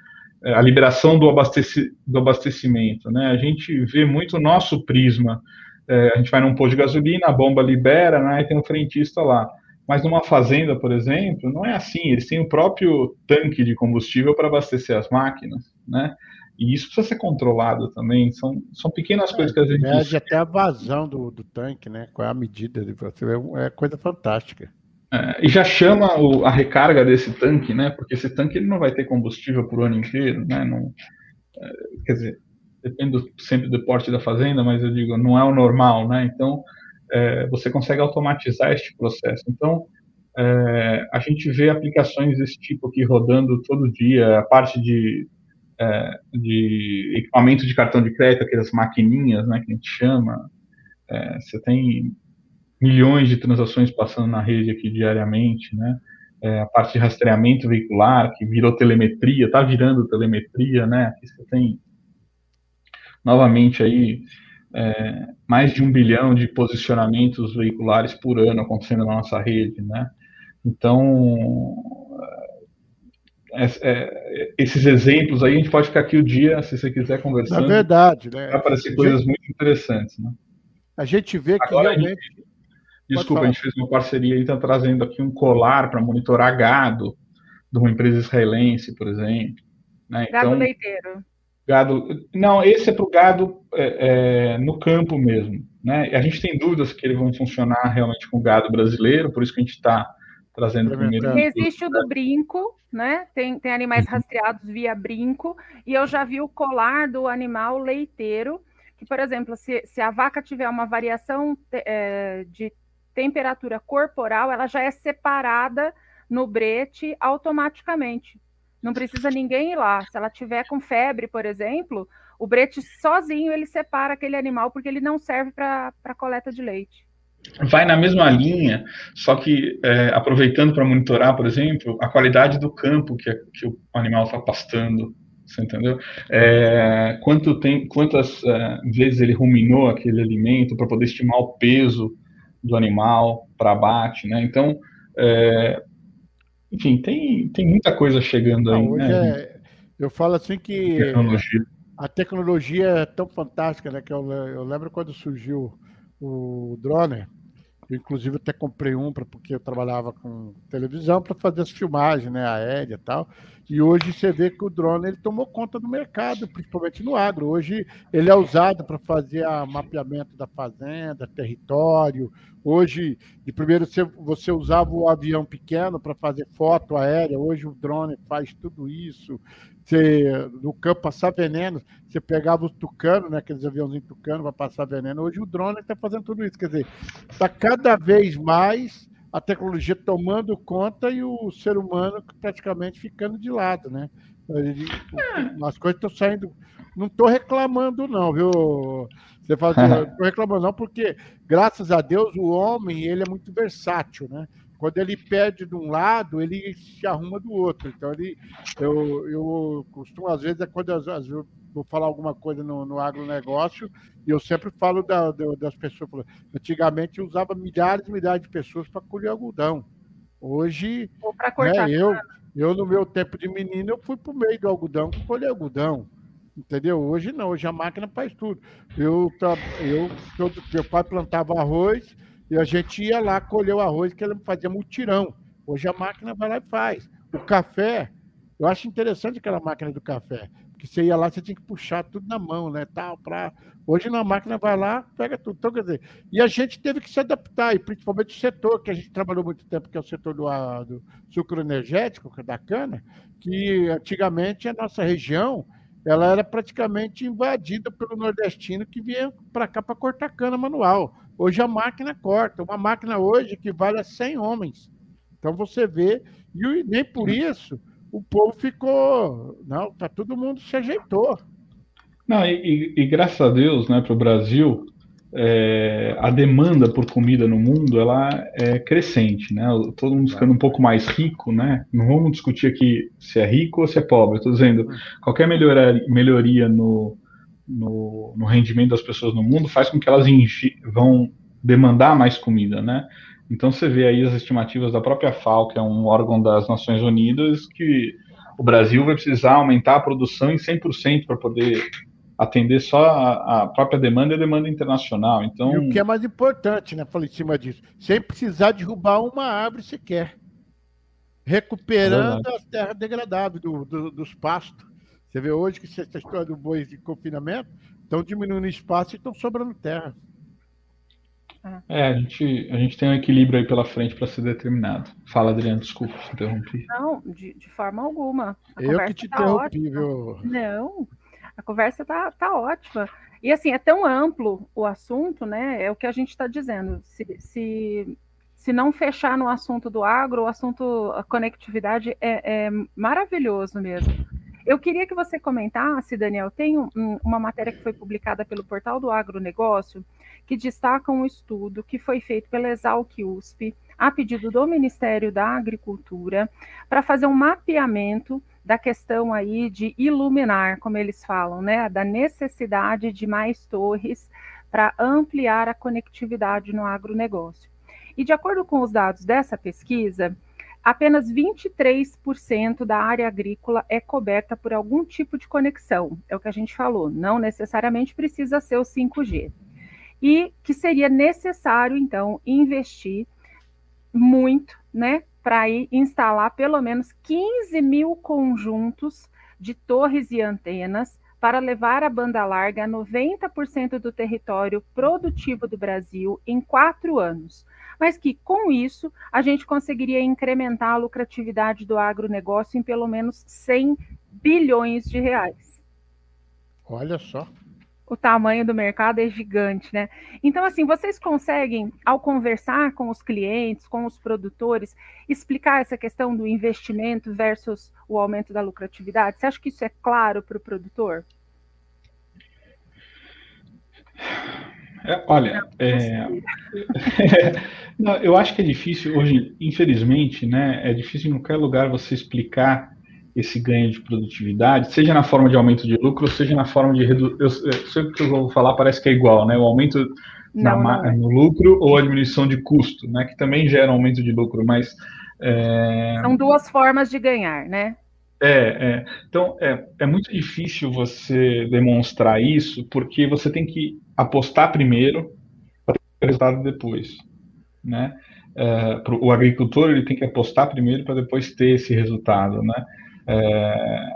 é, a liberação do, abasteci do abastecimento, né? A gente vê muito o nosso prisma. É, a gente vai num posto de gasolina, a bomba libera, né? E tem um frentista lá. Mas numa fazenda, por exemplo, não é assim. Eles têm o próprio tanque de combustível para abastecer as máquinas, né? E isso precisa ser controlado também. São, são pequenas é, coisas que a gente. Mede até a vazão do, do tanque, né? Qual é a medida de você é, é coisa fantástica. É, e já chama o, a recarga desse tanque, né? Porque esse tanque ele não vai ter combustível por ano inteiro, né? Não, é, quer dizer, depende sempre do porte da fazenda, mas eu digo, não é o normal, né? Então, é, você consegue automatizar este processo. Então, é, a gente vê aplicações desse tipo aqui rodando todo dia, a parte de, é, de equipamento de cartão de crédito, aquelas maquininhas, né, que a gente chama. É, você tem milhões de transações passando na rede aqui diariamente, né? É, a parte de rastreamento veicular, que virou telemetria, está virando telemetria, né? Aqui você tem novamente aí é, mais de um bilhão de posicionamentos veiculares por ano acontecendo na nossa rede, né? Então, é, é, esses exemplos aí a gente pode ficar aqui o dia, se você quiser conversando. É verdade, né? Vai aparecer coisas gente, muito interessantes, né? A gente vê que Agora, realmente. A gente, desculpa, a gente fez uma parceria e está trazendo aqui um colar para monitorar gado de uma empresa israelense, por exemplo. Né? Gado então, leiteiro. Gado, não, esse é para o gado é, é, no campo mesmo. Né? A gente tem dúvidas que eles vão funcionar realmente com o gado brasileiro, por isso que a gente está trazendo primeiro. Existe o do brinco, né? Tem, tem animais uhum. rastreados via brinco, e eu já vi o colar do animal leiteiro, que, por exemplo, se, se a vaca tiver uma variação é, de temperatura corporal, ela já é separada no brete automaticamente. Não precisa ninguém ir lá. Se ela tiver com febre, por exemplo, o brete sozinho ele separa aquele animal porque ele não serve para coleta de leite. Vai na mesma linha, só que é, aproveitando para monitorar, por exemplo, a qualidade do campo que, que o animal está pastando. Você entendeu? É, quanto tem, quantas é, vezes ele ruminou aquele alimento para poder estimar o peso do animal para abate, né? Então, é, enfim, tem, tem muita coisa chegando aí. Não, né? É, eu falo assim que tecnologia. a tecnologia é tão fantástica, né? Que eu, eu lembro quando surgiu o drone, inclusive até comprei um para porque eu trabalhava com televisão para fazer as filmagens, né, aérea e tal. E hoje você vê que o drone ele tomou conta do mercado, principalmente no agro. Hoje ele é usado para fazer o mapeamento da fazenda, território. Hoje, de primeiro você, você usava o avião pequeno para fazer foto aérea, hoje o drone faz tudo isso. Você, no campo passar veneno, você pegava os tucanos, né, aqueles aviãozinhos tucano para passar veneno. Hoje o drone está fazendo tudo isso. Quer dizer, está cada vez mais a tecnologia tomando conta e o ser humano praticamente ficando de lado, né? As coisas estão saindo. Não estou reclamando, não, viu? Você fala assim, não estou reclamando, não, porque, graças a Deus, o homem ele é muito versátil, né? Quando ele perde de um lado, ele se arruma do outro. Então, ele, eu, eu costumo, às vezes, é quando às vezes, eu vou falar alguma coisa no, no agronegócio, e eu sempre falo da, das pessoas. Antigamente usava milhares e milhares de pessoas para colher algodão. Hoje, né, eu, eu, no meu tempo de menino, eu fui para o meio do algodão para colher algodão. Entendeu? Hoje não, hoje a máquina faz tudo. Eu, eu todo, meu pai plantava arroz e a gente ia lá colher o arroz que ele fazia mutirão. Hoje a máquina vai lá e faz. O café, eu acho interessante aquela máquina do café. Porque você ia lá, você tinha que puxar tudo na mão, né? Tal, pra... Hoje na máquina vai lá, pega tudo. Então, quer dizer, e a gente teve que se adaptar, e principalmente o setor, que a gente trabalhou muito tempo, que é o setor do, do sucro energético, que é da cana, que antigamente a nossa região ela era praticamente invadida pelo nordestino que vinha para cá para cortar cana manual. Hoje a máquina corta, uma máquina hoje equivale a 100 homens. Então você vê, e nem por isso o povo ficou. Não, tá todo mundo se ajeitou. Não, e, e, e graças a Deus, né, para o Brasil, é, a demanda por comida no mundo ela é crescente, né? Todo mundo ficando um pouco mais rico, né? Não vamos discutir aqui se é rico ou se é pobre. Estou dizendo qualquer melhoria, melhoria no, no, no, rendimento das pessoas no mundo faz com que elas vão demandar mais comida, né? Então você vê aí as estimativas da própria FAO, que é um órgão das Nações Unidas, que o Brasil vai precisar aumentar a produção em 100% para poder atender só a, a, própria demanda e a demanda internacional. Então, e o que é mais importante, né? Falei em cima disso, sem precisar derrubar uma árvore sequer, recuperando é as terras degradáveis do, do, dos pastos. Você vê hoje que essa história do boi de confinamento estão diminuindo espaço e estão sobrando terra. É, a gente, a gente tem um equilíbrio aí pela frente para ser determinado. Fala, Adriano, desculpa te interromper. Não, de, de forma alguma. A Eu que te tá interrompi, viu? Não, a conversa tá, tá ótima. E assim, é tão amplo o assunto, né? É o que a gente está dizendo. Se, se, se não fechar no assunto do agro, o assunto, a conectividade é, é maravilhoso mesmo. Eu queria que você comentasse, Daniel, tem um, uma matéria que foi publicada pelo portal do agronegócio que destaca um estudo que foi feito pela Exalc USP, a pedido do Ministério da Agricultura, para fazer um mapeamento da questão aí de iluminar, como eles falam, né, da necessidade de mais torres para ampliar a conectividade no agronegócio. E de acordo com os dados dessa pesquisa, apenas 23% da área agrícola é coberta por algum tipo de conexão. É o que a gente falou, não necessariamente precisa ser o 5G. E que seria necessário, então, investir muito, né, para instalar pelo menos 15 mil conjuntos de torres e antenas para levar a banda larga a 90% do território produtivo do Brasil em quatro anos, mas que com isso a gente conseguiria incrementar a lucratividade do agronegócio em pelo menos 100 bilhões de reais. Olha só o tamanho do mercado é gigante, né? Então, assim, vocês conseguem, ao conversar com os clientes, com os produtores, explicar essa questão do investimento versus o aumento da lucratividade? Você acha que isso é claro para o produtor? É, olha, é... Não, eu acho que é difícil hoje, infelizmente, né? É difícil em qualquer lugar você explicar esse ganho de produtividade, seja na forma de aumento de lucro, seja na forma de redução. Sempre que eu vou falar parece que é igual, né? O aumento não, na, não é. no lucro ou a diminuição de custo, né? Que também gera um aumento de lucro, mas. É... São duas formas de ganhar, né? É, é. Então é, é muito difícil você demonstrar isso, porque você tem que apostar primeiro para ter resultado depois, né? É, pro, o agricultor ele tem que apostar primeiro para depois ter esse resultado, né? É,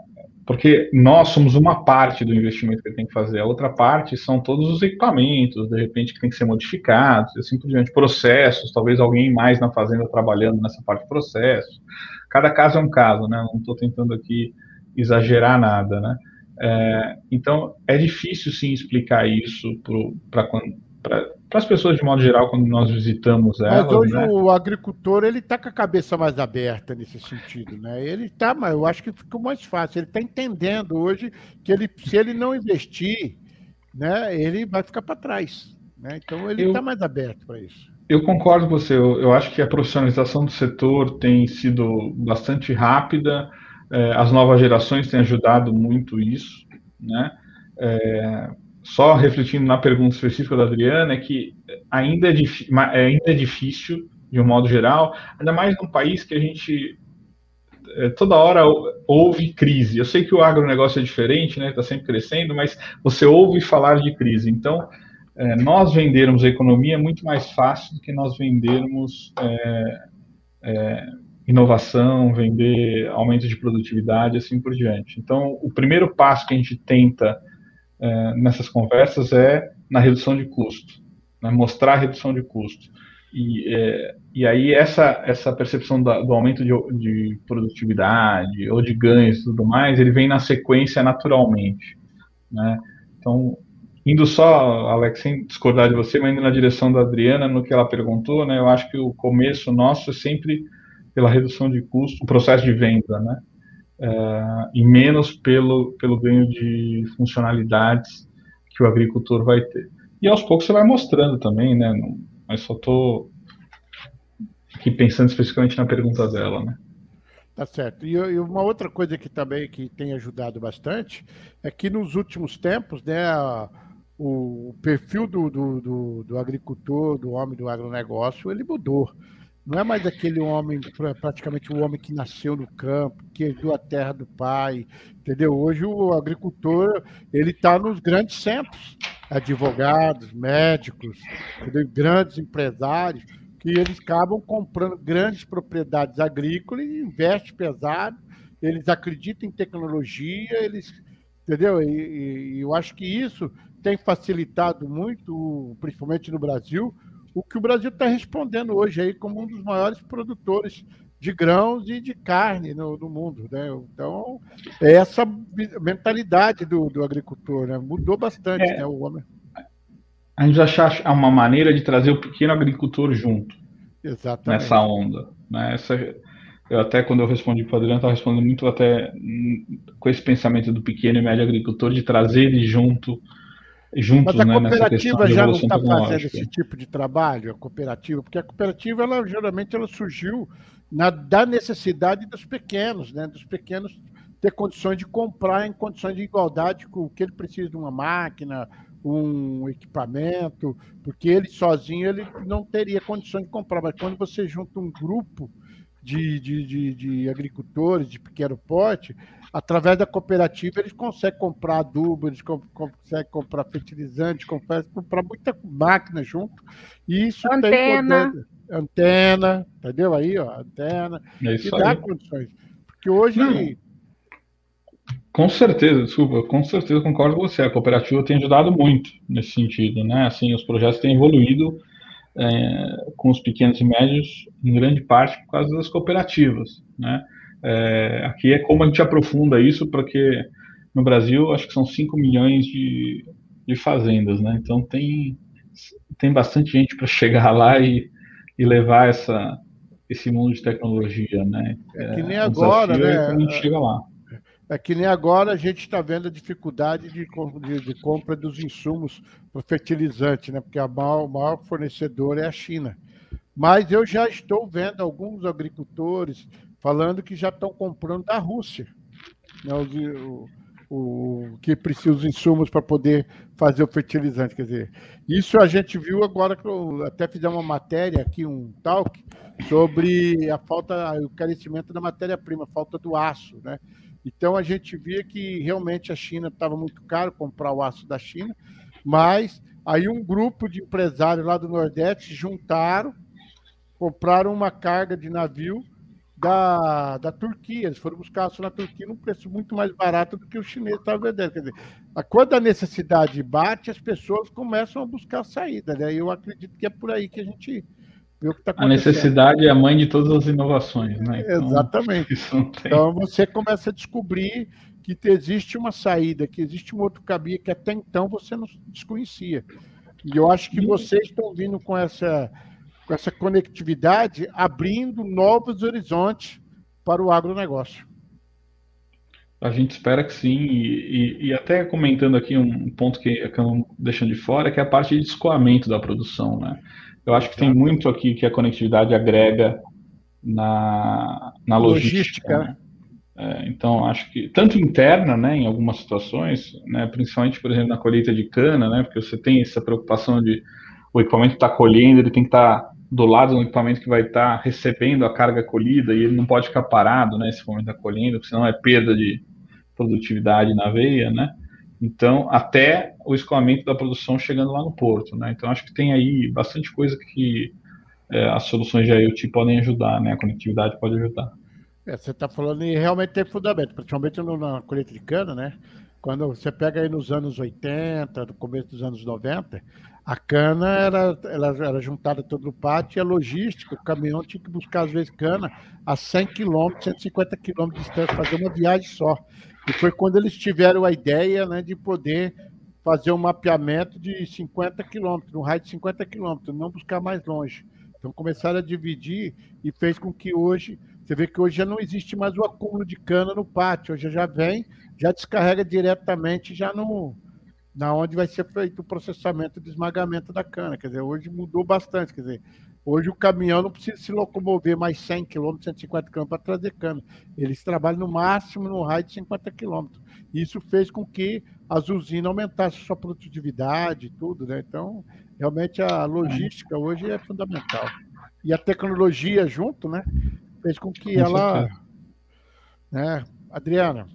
porque nós somos uma parte do investimento que ele tem que fazer, a outra parte são todos os equipamentos, de repente, que tem que ser modificados, e assim por diante, processos, talvez alguém mais na fazenda trabalhando nessa parte de processos. Cada caso é um caso, né? Não estou tentando aqui exagerar nada, né? É, então, é difícil, sim, explicar isso para para as pessoas de modo geral quando nós visitamos elas. Mas hoje né? o agricultor ele está com a cabeça mais aberta nesse sentido, né? Ele está, mas eu acho que ficou mais fácil. Ele está entendendo hoje que ele, se ele não investir, né, ele vai ficar para trás. Né? Então ele está mais aberto para isso. Eu concordo com você. Eu, eu, acho que a profissionalização do setor tem sido bastante rápida. É, as novas gerações têm ajudado muito isso, né? É, só refletindo na pergunta específica da Adriana, é que ainda é, é, ainda é difícil, de um modo geral, ainda mais num país que a gente é, toda hora ouve crise. Eu sei que o agronegócio é diferente, né? Está sempre crescendo, mas você ouve falar de crise. Então, é, nós vendermos a economia é muito mais fácil do que nós vendermos é, é, inovação, vender aumento de produtividade, assim por diante. Então, o primeiro passo que a gente tenta é, nessas conversas é na redução de custo, né, mostrar a redução de custo. E, é, e aí essa, essa percepção da, do aumento de, de, produtividade ou de ganhos e tudo mais, ele vem na sequência naturalmente. Né? Então, indo só, Alex, sem discordar de você, mas indo na direção da Adriana, no que ela perguntou, né, eu acho que o começo nosso é sempre pela redução de custo, o processo de venda, né? uh, e menos pelo, pelo ganho de funcionalidades que o agricultor vai ter. E aos poucos você vai mostrando também, né? mas só estou aqui pensando especificamente na pergunta dela, né? Tá certo. E, e, uma outra coisa que também que tem ajudado bastante é que nos últimos tempos, né, a, o perfil do, do, do, do, agricultor, do homem do agronegócio, ele mudou. Não é mais aquele homem, praticamente o homem que nasceu no campo, que herdou a terra do pai, entendeu? Hoje o agricultor, ele está nos grandes centros, advogados, médicos, entendeu? grandes empresários, que eles acabam comprando grandes propriedades agrícolas e investem pesado, eles acreditam em tecnologia, eles, entendeu? E, e eu acho que isso tem facilitado muito, principalmente no Brasil, o que o Brasil está respondendo hoje aí como um dos maiores produtores de grãos e de carne no, no mundo. Né? Então, é essa mentalidade do, do agricultor né? mudou bastante. É, né, o homem. A gente achar uma maneira de trazer o pequeno agricultor junto Exatamente. nessa onda. Né? Essa, eu até, quando eu respondi para o Adriano, estava respondendo muito até com esse pensamento do pequeno e médio agricultor, de trazer ele junto juntos, Mas a né, cooperativa já não está fazendo esse tipo de trabalho, a cooperativa, porque a cooperativa, ela geralmente ela surgiu na, da necessidade dos pequenos, né, dos pequenos ter condições de comprar em condições de igualdade com o que ele precisa de uma máquina, um equipamento, porque ele sozinho ele não teria condições de comprar. Mas quando você junta um grupo de, de, de, de agricultores de pequeno porte, através da cooperativa, eles conseguem comprar adubo, eles conseguem comprar fertilizante, conseguem comprar muita máquina junto. E isso antena. tem antena, entendeu? Aí, ó, antena, é que dá aí. condições. Porque hoje. Não. Com certeza, desculpa, com certeza concordo com você. A cooperativa tem ajudado muito nesse sentido, né? Assim, os projetos têm evoluído é, com os pequenos e médios, em grande parte por causa das cooperativas, né? É, aqui é como a gente aprofunda isso, porque no Brasil acho que são 5 milhões de, de fazendas, né? Então tem, tem bastante gente para chegar lá e, e levar essa, esse mundo de tecnologia, né? É que nem é, agora, né? A gente chega lá. É que nem agora a gente está vendo a dificuldade de, de, de compra dos insumos para fertilizante, né? Porque a maior, o maior fornecedor é a China. Mas eu já estou vendo alguns agricultores falando que já estão comprando da Rússia. Né? O, o, o, que precisa os insumos para poder fazer o fertilizante. Quer dizer, isso a gente viu agora que eu até fizemos uma matéria aqui, um talk, sobre a falta, o carecimento da matéria-prima, falta do aço, né? Então a gente via que realmente a China estava muito caro comprar o aço da China, mas aí um grupo de empresários lá do Nordeste juntaram, compraram uma carga de navio da, da Turquia. Eles foram buscar aço na Turquia num preço muito mais barato do que o chinês estava vendendo. Quer dizer, quando a necessidade bate, as pessoas começam a buscar saída. Né? Eu acredito que é por aí que a gente Tá a necessidade é a mãe de todas as inovações, né? Então, Exatamente. Então você começa a descobrir que existe uma saída, que existe um outro caminho que até então você não desconhecia. E eu acho que vocês estão vindo com essa, com essa conectividade, abrindo novos horizontes para o agronegócio. A gente espera que sim, e, e, e até comentando aqui um ponto que acabamos deixando de fora, que é a parte de escoamento da produção, né? Eu acho que tem muito aqui que a conectividade agrega na, na logística. logística. Né? É, então, acho que tanto interna, né, em algumas situações, né, principalmente, por exemplo, na colheita de cana, né, porque você tem essa preocupação de o equipamento está colhendo, ele tem que estar tá do lado do equipamento que vai estar tá recebendo a carga colhida e ele não pode ficar parado, né, momento está colhendo, porque senão é perda de produtividade na veia, né. Então, até o escoamento da produção chegando lá no porto, né? Então, acho que tem aí bastante coisa que é, as soluções de IoT podem ajudar, né? A conectividade pode ajudar. É, você está falando e realmente tem fundamento, principalmente na colheita de cana, né? Quando você pega aí nos anos 80, no começo dos anos 90, a cana era, ela era juntada todo no pátio e a logística, o caminhão tinha que buscar, às vezes, cana a 100 quilômetros, 150 quilômetros de distância, fazer uma viagem só. E foi quando eles tiveram a ideia né, de poder fazer um mapeamento de 50 quilômetros, um raio de 50 quilômetros, não buscar mais longe. Então começaram a dividir e fez com que hoje, você vê que hoje já não existe mais o acúmulo de cana no pátio, hoje já vem, já descarrega diretamente já no na onde vai ser feito o processamento de esmagamento da cana. Quer dizer, hoje mudou bastante, quer dizer, Hoje o caminhão não precisa se locomover mais 100 km, 150 km para trazer cana. Eles trabalham no máximo no raio de 50 km. Isso fez com que as usinas aumentassem sua produtividade e tudo, né? Então, realmente a logística hoje é fundamental. E a tecnologia junto, né? Fez com que ela. Né? Adriana.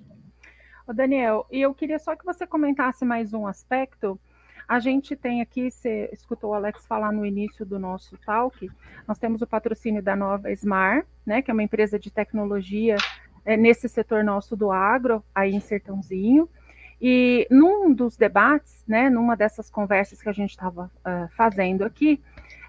Ô Daniel, e eu queria só que você comentasse mais um aspecto a gente tem aqui, você escutou o Alex falar no início do nosso talk, nós temos o patrocínio da Nova Smar, né, que é uma empresa de tecnologia é, nesse setor nosso do agro, aí em Sertãozinho. E num dos debates, né, numa dessas conversas que a gente estava uh, fazendo aqui,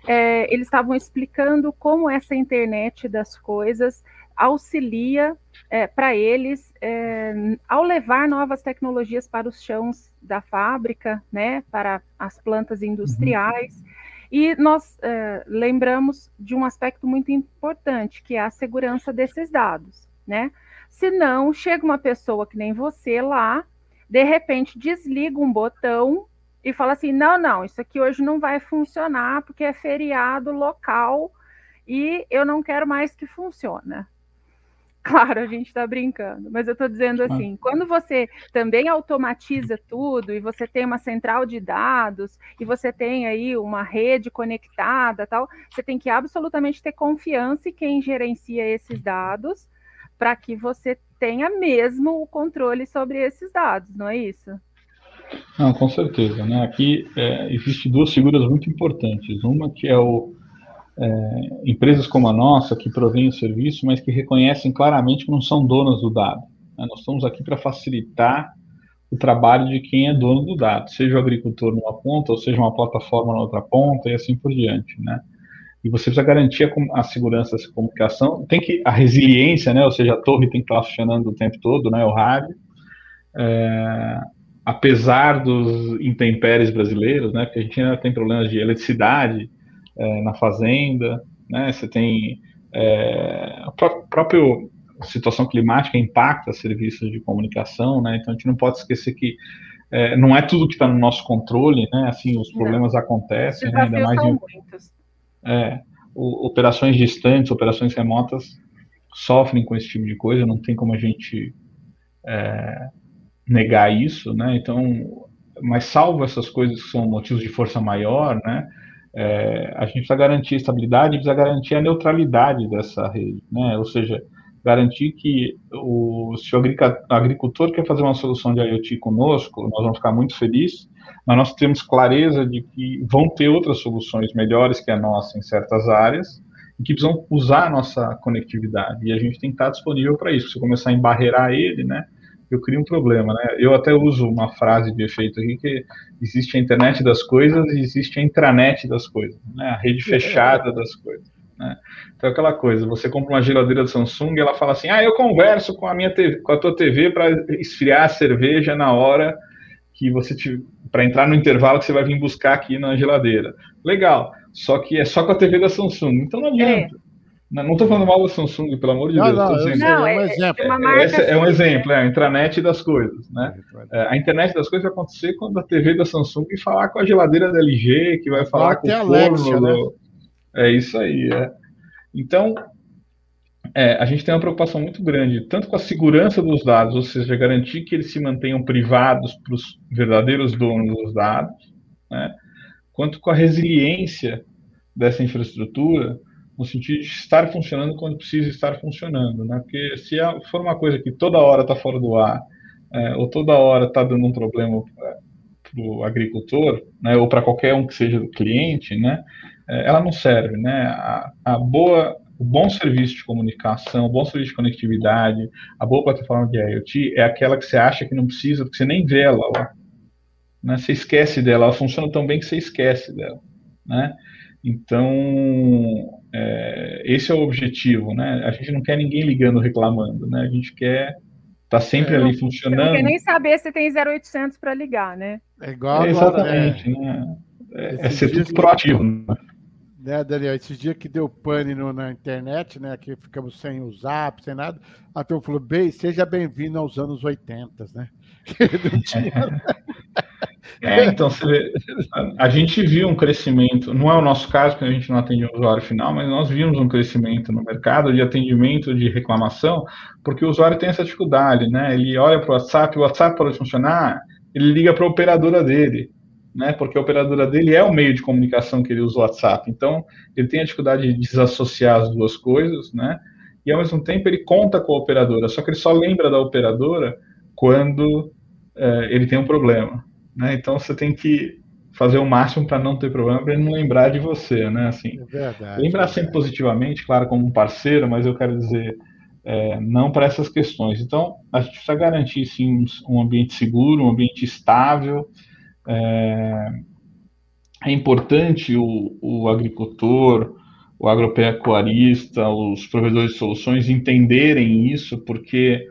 é, eles estavam explicando como essa internet das coisas auxilia é, para eles é, ao levar novas tecnologias para os chãos da fábrica, né, para as plantas industriais. Uhum. E nós é, lembramos de um aspecto muito importante, que é a segurança desses dados, né? Se não, chega uma pessoa que nem você lá, de repente desliga um botão e fala assim: não, não, isso aqui hoje não vai funcionar porque é feriado local e eu não quero mais que funcione. Claro, a gente está brincando, mas eu estou dizendo assim: ah. quando você também automatiza tudo e você tem uma central de dados e você tem aí uma rede conectada, tal, você tem que absolutamente ter confiança em quem gerencia esses dados para que você tenha mesmo o controle sobre esses dados, não é isso? Não, com certeza. Né? Aqui é, existe duas figuras muito importantes. Uma que é o é, empresas como a nossa, que provém o serviço, mas que reconhecem claramente que não são donas do dado. Né? Nós estamos aqui para facilitar o trabalho de quem é dono do dado, seja o agricultor numa ponta, ou seja uma plataforma na outra ponta, e assim por diante, né? E você precisa garantir a, a segurança dessa comunicação, tem que a resiliência, né? Ou seja, a torre tem que estar funcionando o tempo todo, né? O rádio, é, apesar dos intempéries brasileiros, né? Porque a gente ainda tem problemas de eletricidade é, na fazenda, né? Você tem é, o próprio a situação climática impacta serviços de comunicação, né? Então a gente não pode esquecer que é, não é tudo que está no nosso controle, né? Assim, os problemas não. acontecem, né? ainda mais em, é, o, operações distantes, operações remotas sofrem com esse tipo de coisa, não tem como a gente é, negar isso, né? Então, mas salvo essas coisas que são motivos de força maior, né? É, a gente precisa garantir a estabilidade, precisa garantir a neutralidade dessa rede, né? Ou seja, garantir que o, se o agricultor quer fazer uma solução de IoT conosco, nós vamos ficar muito felizes, mas nós temos clareza de que vão ter outras soluções melhores que a nossa em certas áreas e que precisam usar a nossa conectividade. E a gente tem que estar disponível para isso. Se começar a embarrear ele, né, eu crio um problema. Né? Eu até uso uma frase de efeito aqui que existe a internet das coisas e existe a intranet das coisas, né? a rede fechada das coisas. Né? Então, aquela coisa, você compra uma geladeira da Samsung e ela fala assim: ah, eu converso com a minha TV, com a tua TV para esfriar a cerveja na hora que você para entrar no intervalo que você vai vir buscar aqui na geladeira. Legal. Só que é só com a TV da Samsung. Então não adianta. É. Não estou falando mal da Samsung, pelo amor de não, Deus. Não, dizendo, não, é um exemplo. É, esse é um exemplo, é a intranet das coisas. Né? É, a internet das coisas vai acontecer quando a TV da Samsung falar com a geladeira da LG, que vai falar com o forno. Alexia, né? É isso aí. É. Então, é, a gente tem uma preocupação muito grande, tanto com a segurança dos dados, ou seja, garantir que eles se mantenham privados para os verdadeiros donos dos dados, né, quanto com a resiliência dessa infraestrutura, no sentido de estar funcionando quando precisa estar funcionando. Né, porque se for uma coisa que toda hora está fora do ar, é, ou toda hora está dando um problema para o agricultor, né, ou para qualquer um que seja do cliente, né, é, ela não serve, né? A, a, boa, o bom serviço de comunicação, o bom serviço de conectividade, a boa plataforma de IoT é aquela que você acha que não precisa, porque você nem vê ela lá. Né? Você esquece dela, ela funciona tão bem que você esquece dela, né? Então, é, esse é o objetivo, né? A gente não quer ninguém ligando reclamando, né? A gente quer tá sempre é, ali funcionando. Não quer nem saber se tem 0800 para ligar, né? É igual é, Exatamente, né? É, é ser tudo proativo, né? né, Daniel? Esses dias que deu pane no, na internet, né? Que ficamos sem o zap, sem nada. A turma falou, bem, seja bem-vindo aos anos 80, né? É, então, vê, a gente viu um crescimento, não é o nosso caso, porque a gente não atende o usuário final, mas nós vimos um crescimento no mercado de atendimento de reclamação, porque o usuário tem essa dificuldade, né? Ele olha para o WhatsApp, o WhatsApp para funcionar, ele liga para a operadora dele né? Porque a operadora dele é o meio de comunicação que ele usa o WhatsApp. Então, ele tem a dificuldade de desassociar as duas coisas, né? E ao mesmo tempo ele conta com a operadora, só que ele só lembra da operadora quando é, ele tem um problema, né? Então você tem que fazer o máximo para não ter problema, para ele não lembrar de você, né? Assim, é verdade, lembrar é sempre positivamente, claro, como um parceiro, mas eu quero dizer é, não para essas questões. Então, a gente precisa garantir sim um ambiente seguro, um ambiente estável, é, é importante o, o agricultor, o agropecuarista, os provedores de soluções entenderem isso, porque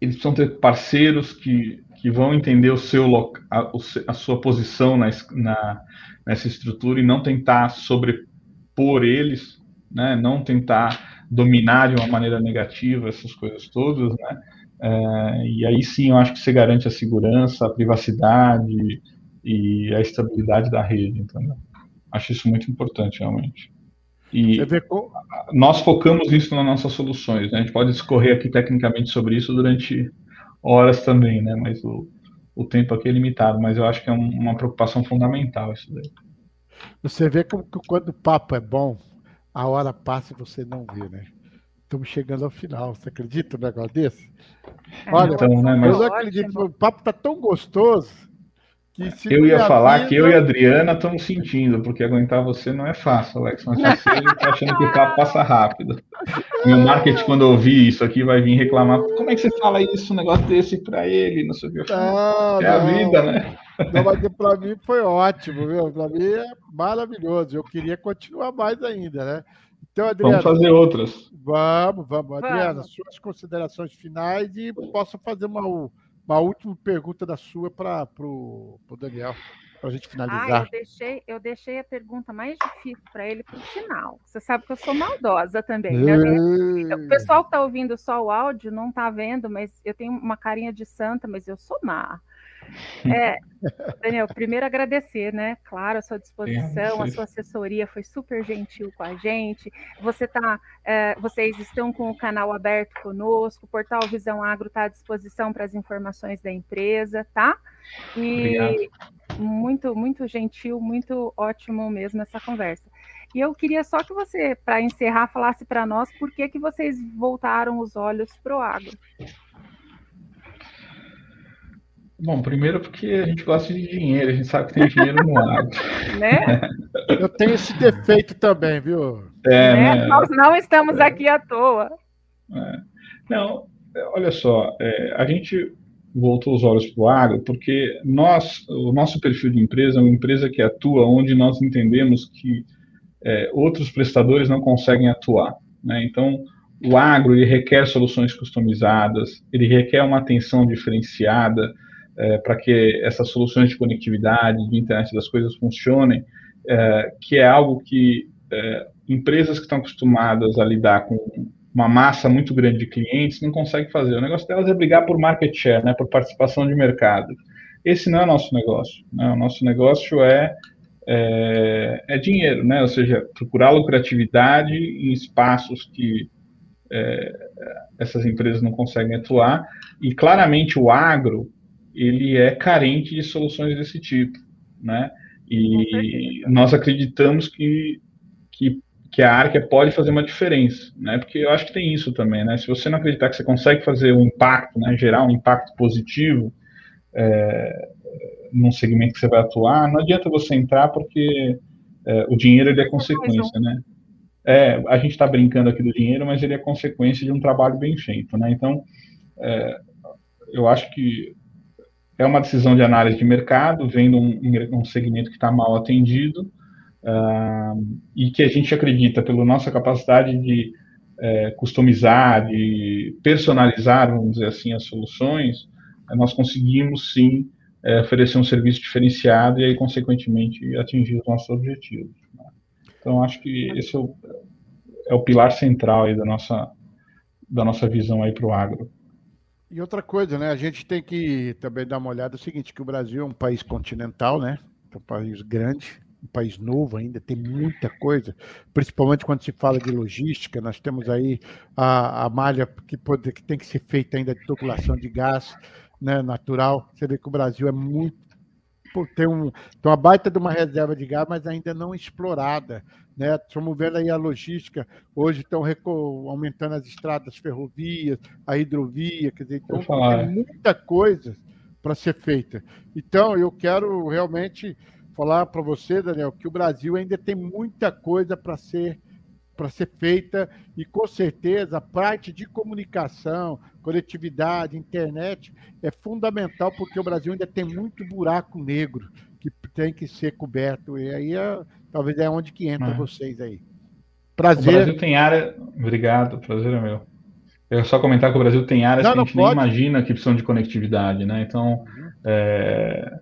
eles precisam ter parceiros que, que vão entender o seu a, a sua posição na, na, nessa estrutura e não tentar sobrepor eles, né? não tentar dominar de uma maneira negativa essas coisas todas, né? É, e aí sim eu acho que você garante a segurança, a privacidade e a estabilidade da rede. Entendeu? Acho isso muito importante, realmente. E nós focamos isso nas nossas soluções. Né? A gente pode discorrer aqui tecnicamente sobre isso durante horas também, né? mas o, o tempo aqui é limitado. Mas eu acho que é um, uma preocupação fundamental isso daí. Você vê como que quando o papo é bom, a hora passa e você não vê, né? Estamos chegando ao final. Você acredita um negócio desse? É, Olha, então, né, mas... eu não acredito. O papo está tão gostoso eu ia falar vida... que eu e a Adriana estamos sentindo, porque aguentar você não é fácil, Alex. Mas você está achando que o papo passa rápido. E o marketing, quando ouvir isso aqui, vai vir reclamar. Como é que você fala isso, um negócio desse para ele? Não sei o que. É não. a vida, né? Não, mas para mim foi ótimo, viu? Para mim é maravilhoso. Eu queria continuar mais ainda, né? Então, Adriana. Vamos fazer outras. Vamos, vamos. Adriana, suas considerações finais e posso fazer uma uma última pergunta da sua para o Daniel, para a gente finalizar. Ah, eu deixei, eu deixei a pergunta mais difícil para ele para o final. Você sabe que eu sou maldosa também. Né? O pessoal que está ouvindo só o áudio não está vendo, mas eu tenho uma carinha de santa, mas eu sou má. É, Daniel, primeiro agradecer, né? Claro, a sua disposição, a sua assessoria foi super gentil com a gente. Você tá, é, vocês estão com o canal aberto conosco, o portal Visão Agro está à disposição para as informações da empresa, tá? E Obrigado. Muito, muito gentil, muito ótimo mesmo essa conversa. E eu queria só que você, para encerrar, falasse para nós por que, que vocês voltaram os olhos para o agro. Bom, primeiro porque a gente gosta de dinheiro, a gente sabe que tem dinheiro no lado. né? Eu tenho esse defeito também, viu? É, né? Né? Nós não estamos é. aqui à toa. É. Não, olha só, é, a gente voltou os olhos para o agro porque nós, o nosso perfil de empresa é uma empresa que atua onde nós entendemos que é, outros prestadores não conseguem atuar. Né? Então, o agro ele requer soluções customizadas, ele requer uma atenção diferenciada, é, para que essas soluções de conectividade, de internet das coisas funcionem, é, que é algo que é, empresas que estão acostumadas a lidar com uma massa muito grande de clientes não conseguem fazer. O negócio delas é brigar por market share, né, por participação de mercado. Esse não é o nosso negócio. Né? O nosso negócio é, é, é dinheiro, né? ou seja, procurar lucratividade em espaços que é, essas empresas não conseguem atuar. E claramente o agro ele é carente de soluções desse tipo, né? E nós acreditamos que, que, que a Arca pode fazer uma diferença, né? Porque eu acho que tem isso também, né? Se você não acreditar que você consegue fazer um impacto, né? Gerar um impacto positivo é, num segmento que você vai atuar, não adianta você entrar porque é, o dinheiro ele é consequência, né? É, a gente está brincando aqui do dinheiro, mas ele é consequência de um trabalho bem feito, né? Então, é, eu acho que é uma decisão de análise de mercado, vendo um, um segmento que está mal atendido uh, e que a gente acredita, pela nossa capacidade de uh, customizar, de personalizar, vamos dizer assim, as soluções, nós conseguimos sim eh, oferecer um serviço diferenciado e aí, consequentemente, atingir os nossos objetivos. Né? Então, acho que esse é o, é o pilar central da nossa, da nossa visão aí para o agro. E outra coisa, né? A gente tem que também dar uma olhada. É o seguinte, que o Brasil é um país continental, né? É um país grande, um país novo ainda, tem muita coisa, principalmente quando se fala de logística. Nós temos aí a, a malha que, pode, que tem que ser feita ainda de tubulação de gás né, natural. Você vê que o Brasil é muito tem, um, tem uma baita de uma reserva de gás, mas ainda não explorada. Né? Estamos vendo aí a logística, hoje estão aumentando as estradas ferrovias, a hidrovia, quer dizer, então tem muita coisa para ser feita. Então, eu quero realmente falar para você, Daniel, que o Brasil ainda tem muita coisa para ser para ser feita e com certeza a parte de comunicação, conectividade, internet é fundamental porque o Brasil ainda tem muito buraco negro que tem que ser coberto e aí é, talvez é onde que entra é. vocês aí. Prazer. O Brasil tem área. Obrigado, prazer é meu. Eu só comentar que o Brasil tem áreas não, que a gente nem imagina que precisam de conectividade, né? Então, uhum. é,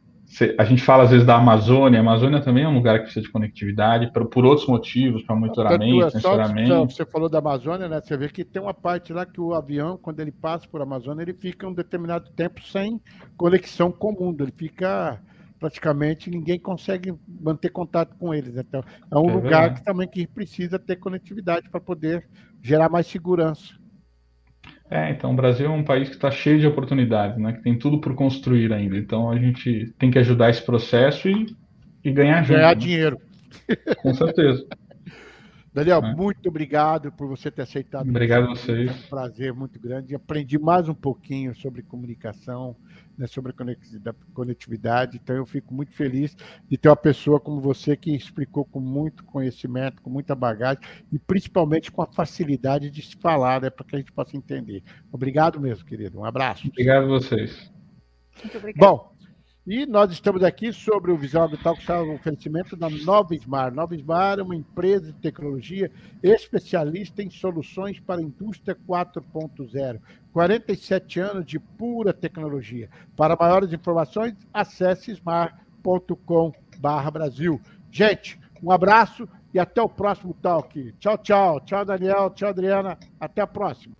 a gente fala às vezes da Amazônia, a Amazônia também é um lugar que precisa de conectividade por, por outros motivos, para monitoramento, é sensoramento. Você falou da Amazônia, né? Você vê que tem uma parte lá que o avião, quando ele passa por Amazônia, ele fica um determinado tempo sem conexão com o mundo, ele fica praticamente ninguém consegue manter contato com eles. Então, é um é lugar que também que precisa ter conectividade para poder gerar mais segurança. É, então o Brasil é um país que está cheio de oportunidades, né? Que tem tudo por construir ainda. Então a gente tem que ajudar esse processo e, e ganhar junto. Ganhar né? dinheiro. Com certeza. Daniel, é. muito obrigado por você ter aceitado. Obrigado a vocês. É um prazer muito grande. Aprendi mais um pouquinho sobre comunicação, né, sobre a conectividade. Então, eu fico muito feliz de ter uma pessoa como você que explicou com muito conhecimento, com muita bagagem e principalmente com a facilidade de se falar, né, para que a gente possa entender. Obrigado mesmo, querido. Um abraço. Obrigado a vocês. Muito obrigado. Bom, e nós estamos aqui sobre o Visão Habital, que está no oferecimento da Nova Smar. Nova Smar é uma empresa de tecnologia especialista em soluções para a indústria 4.0. 47 anos de pura tecnologia. Para maiores informações, acesse smar.com/brasil. Gente, um abraço e até o próximo talk. Tchau, tchau. Tchau, Daniel. Tchau, Adriana. Até a próxima.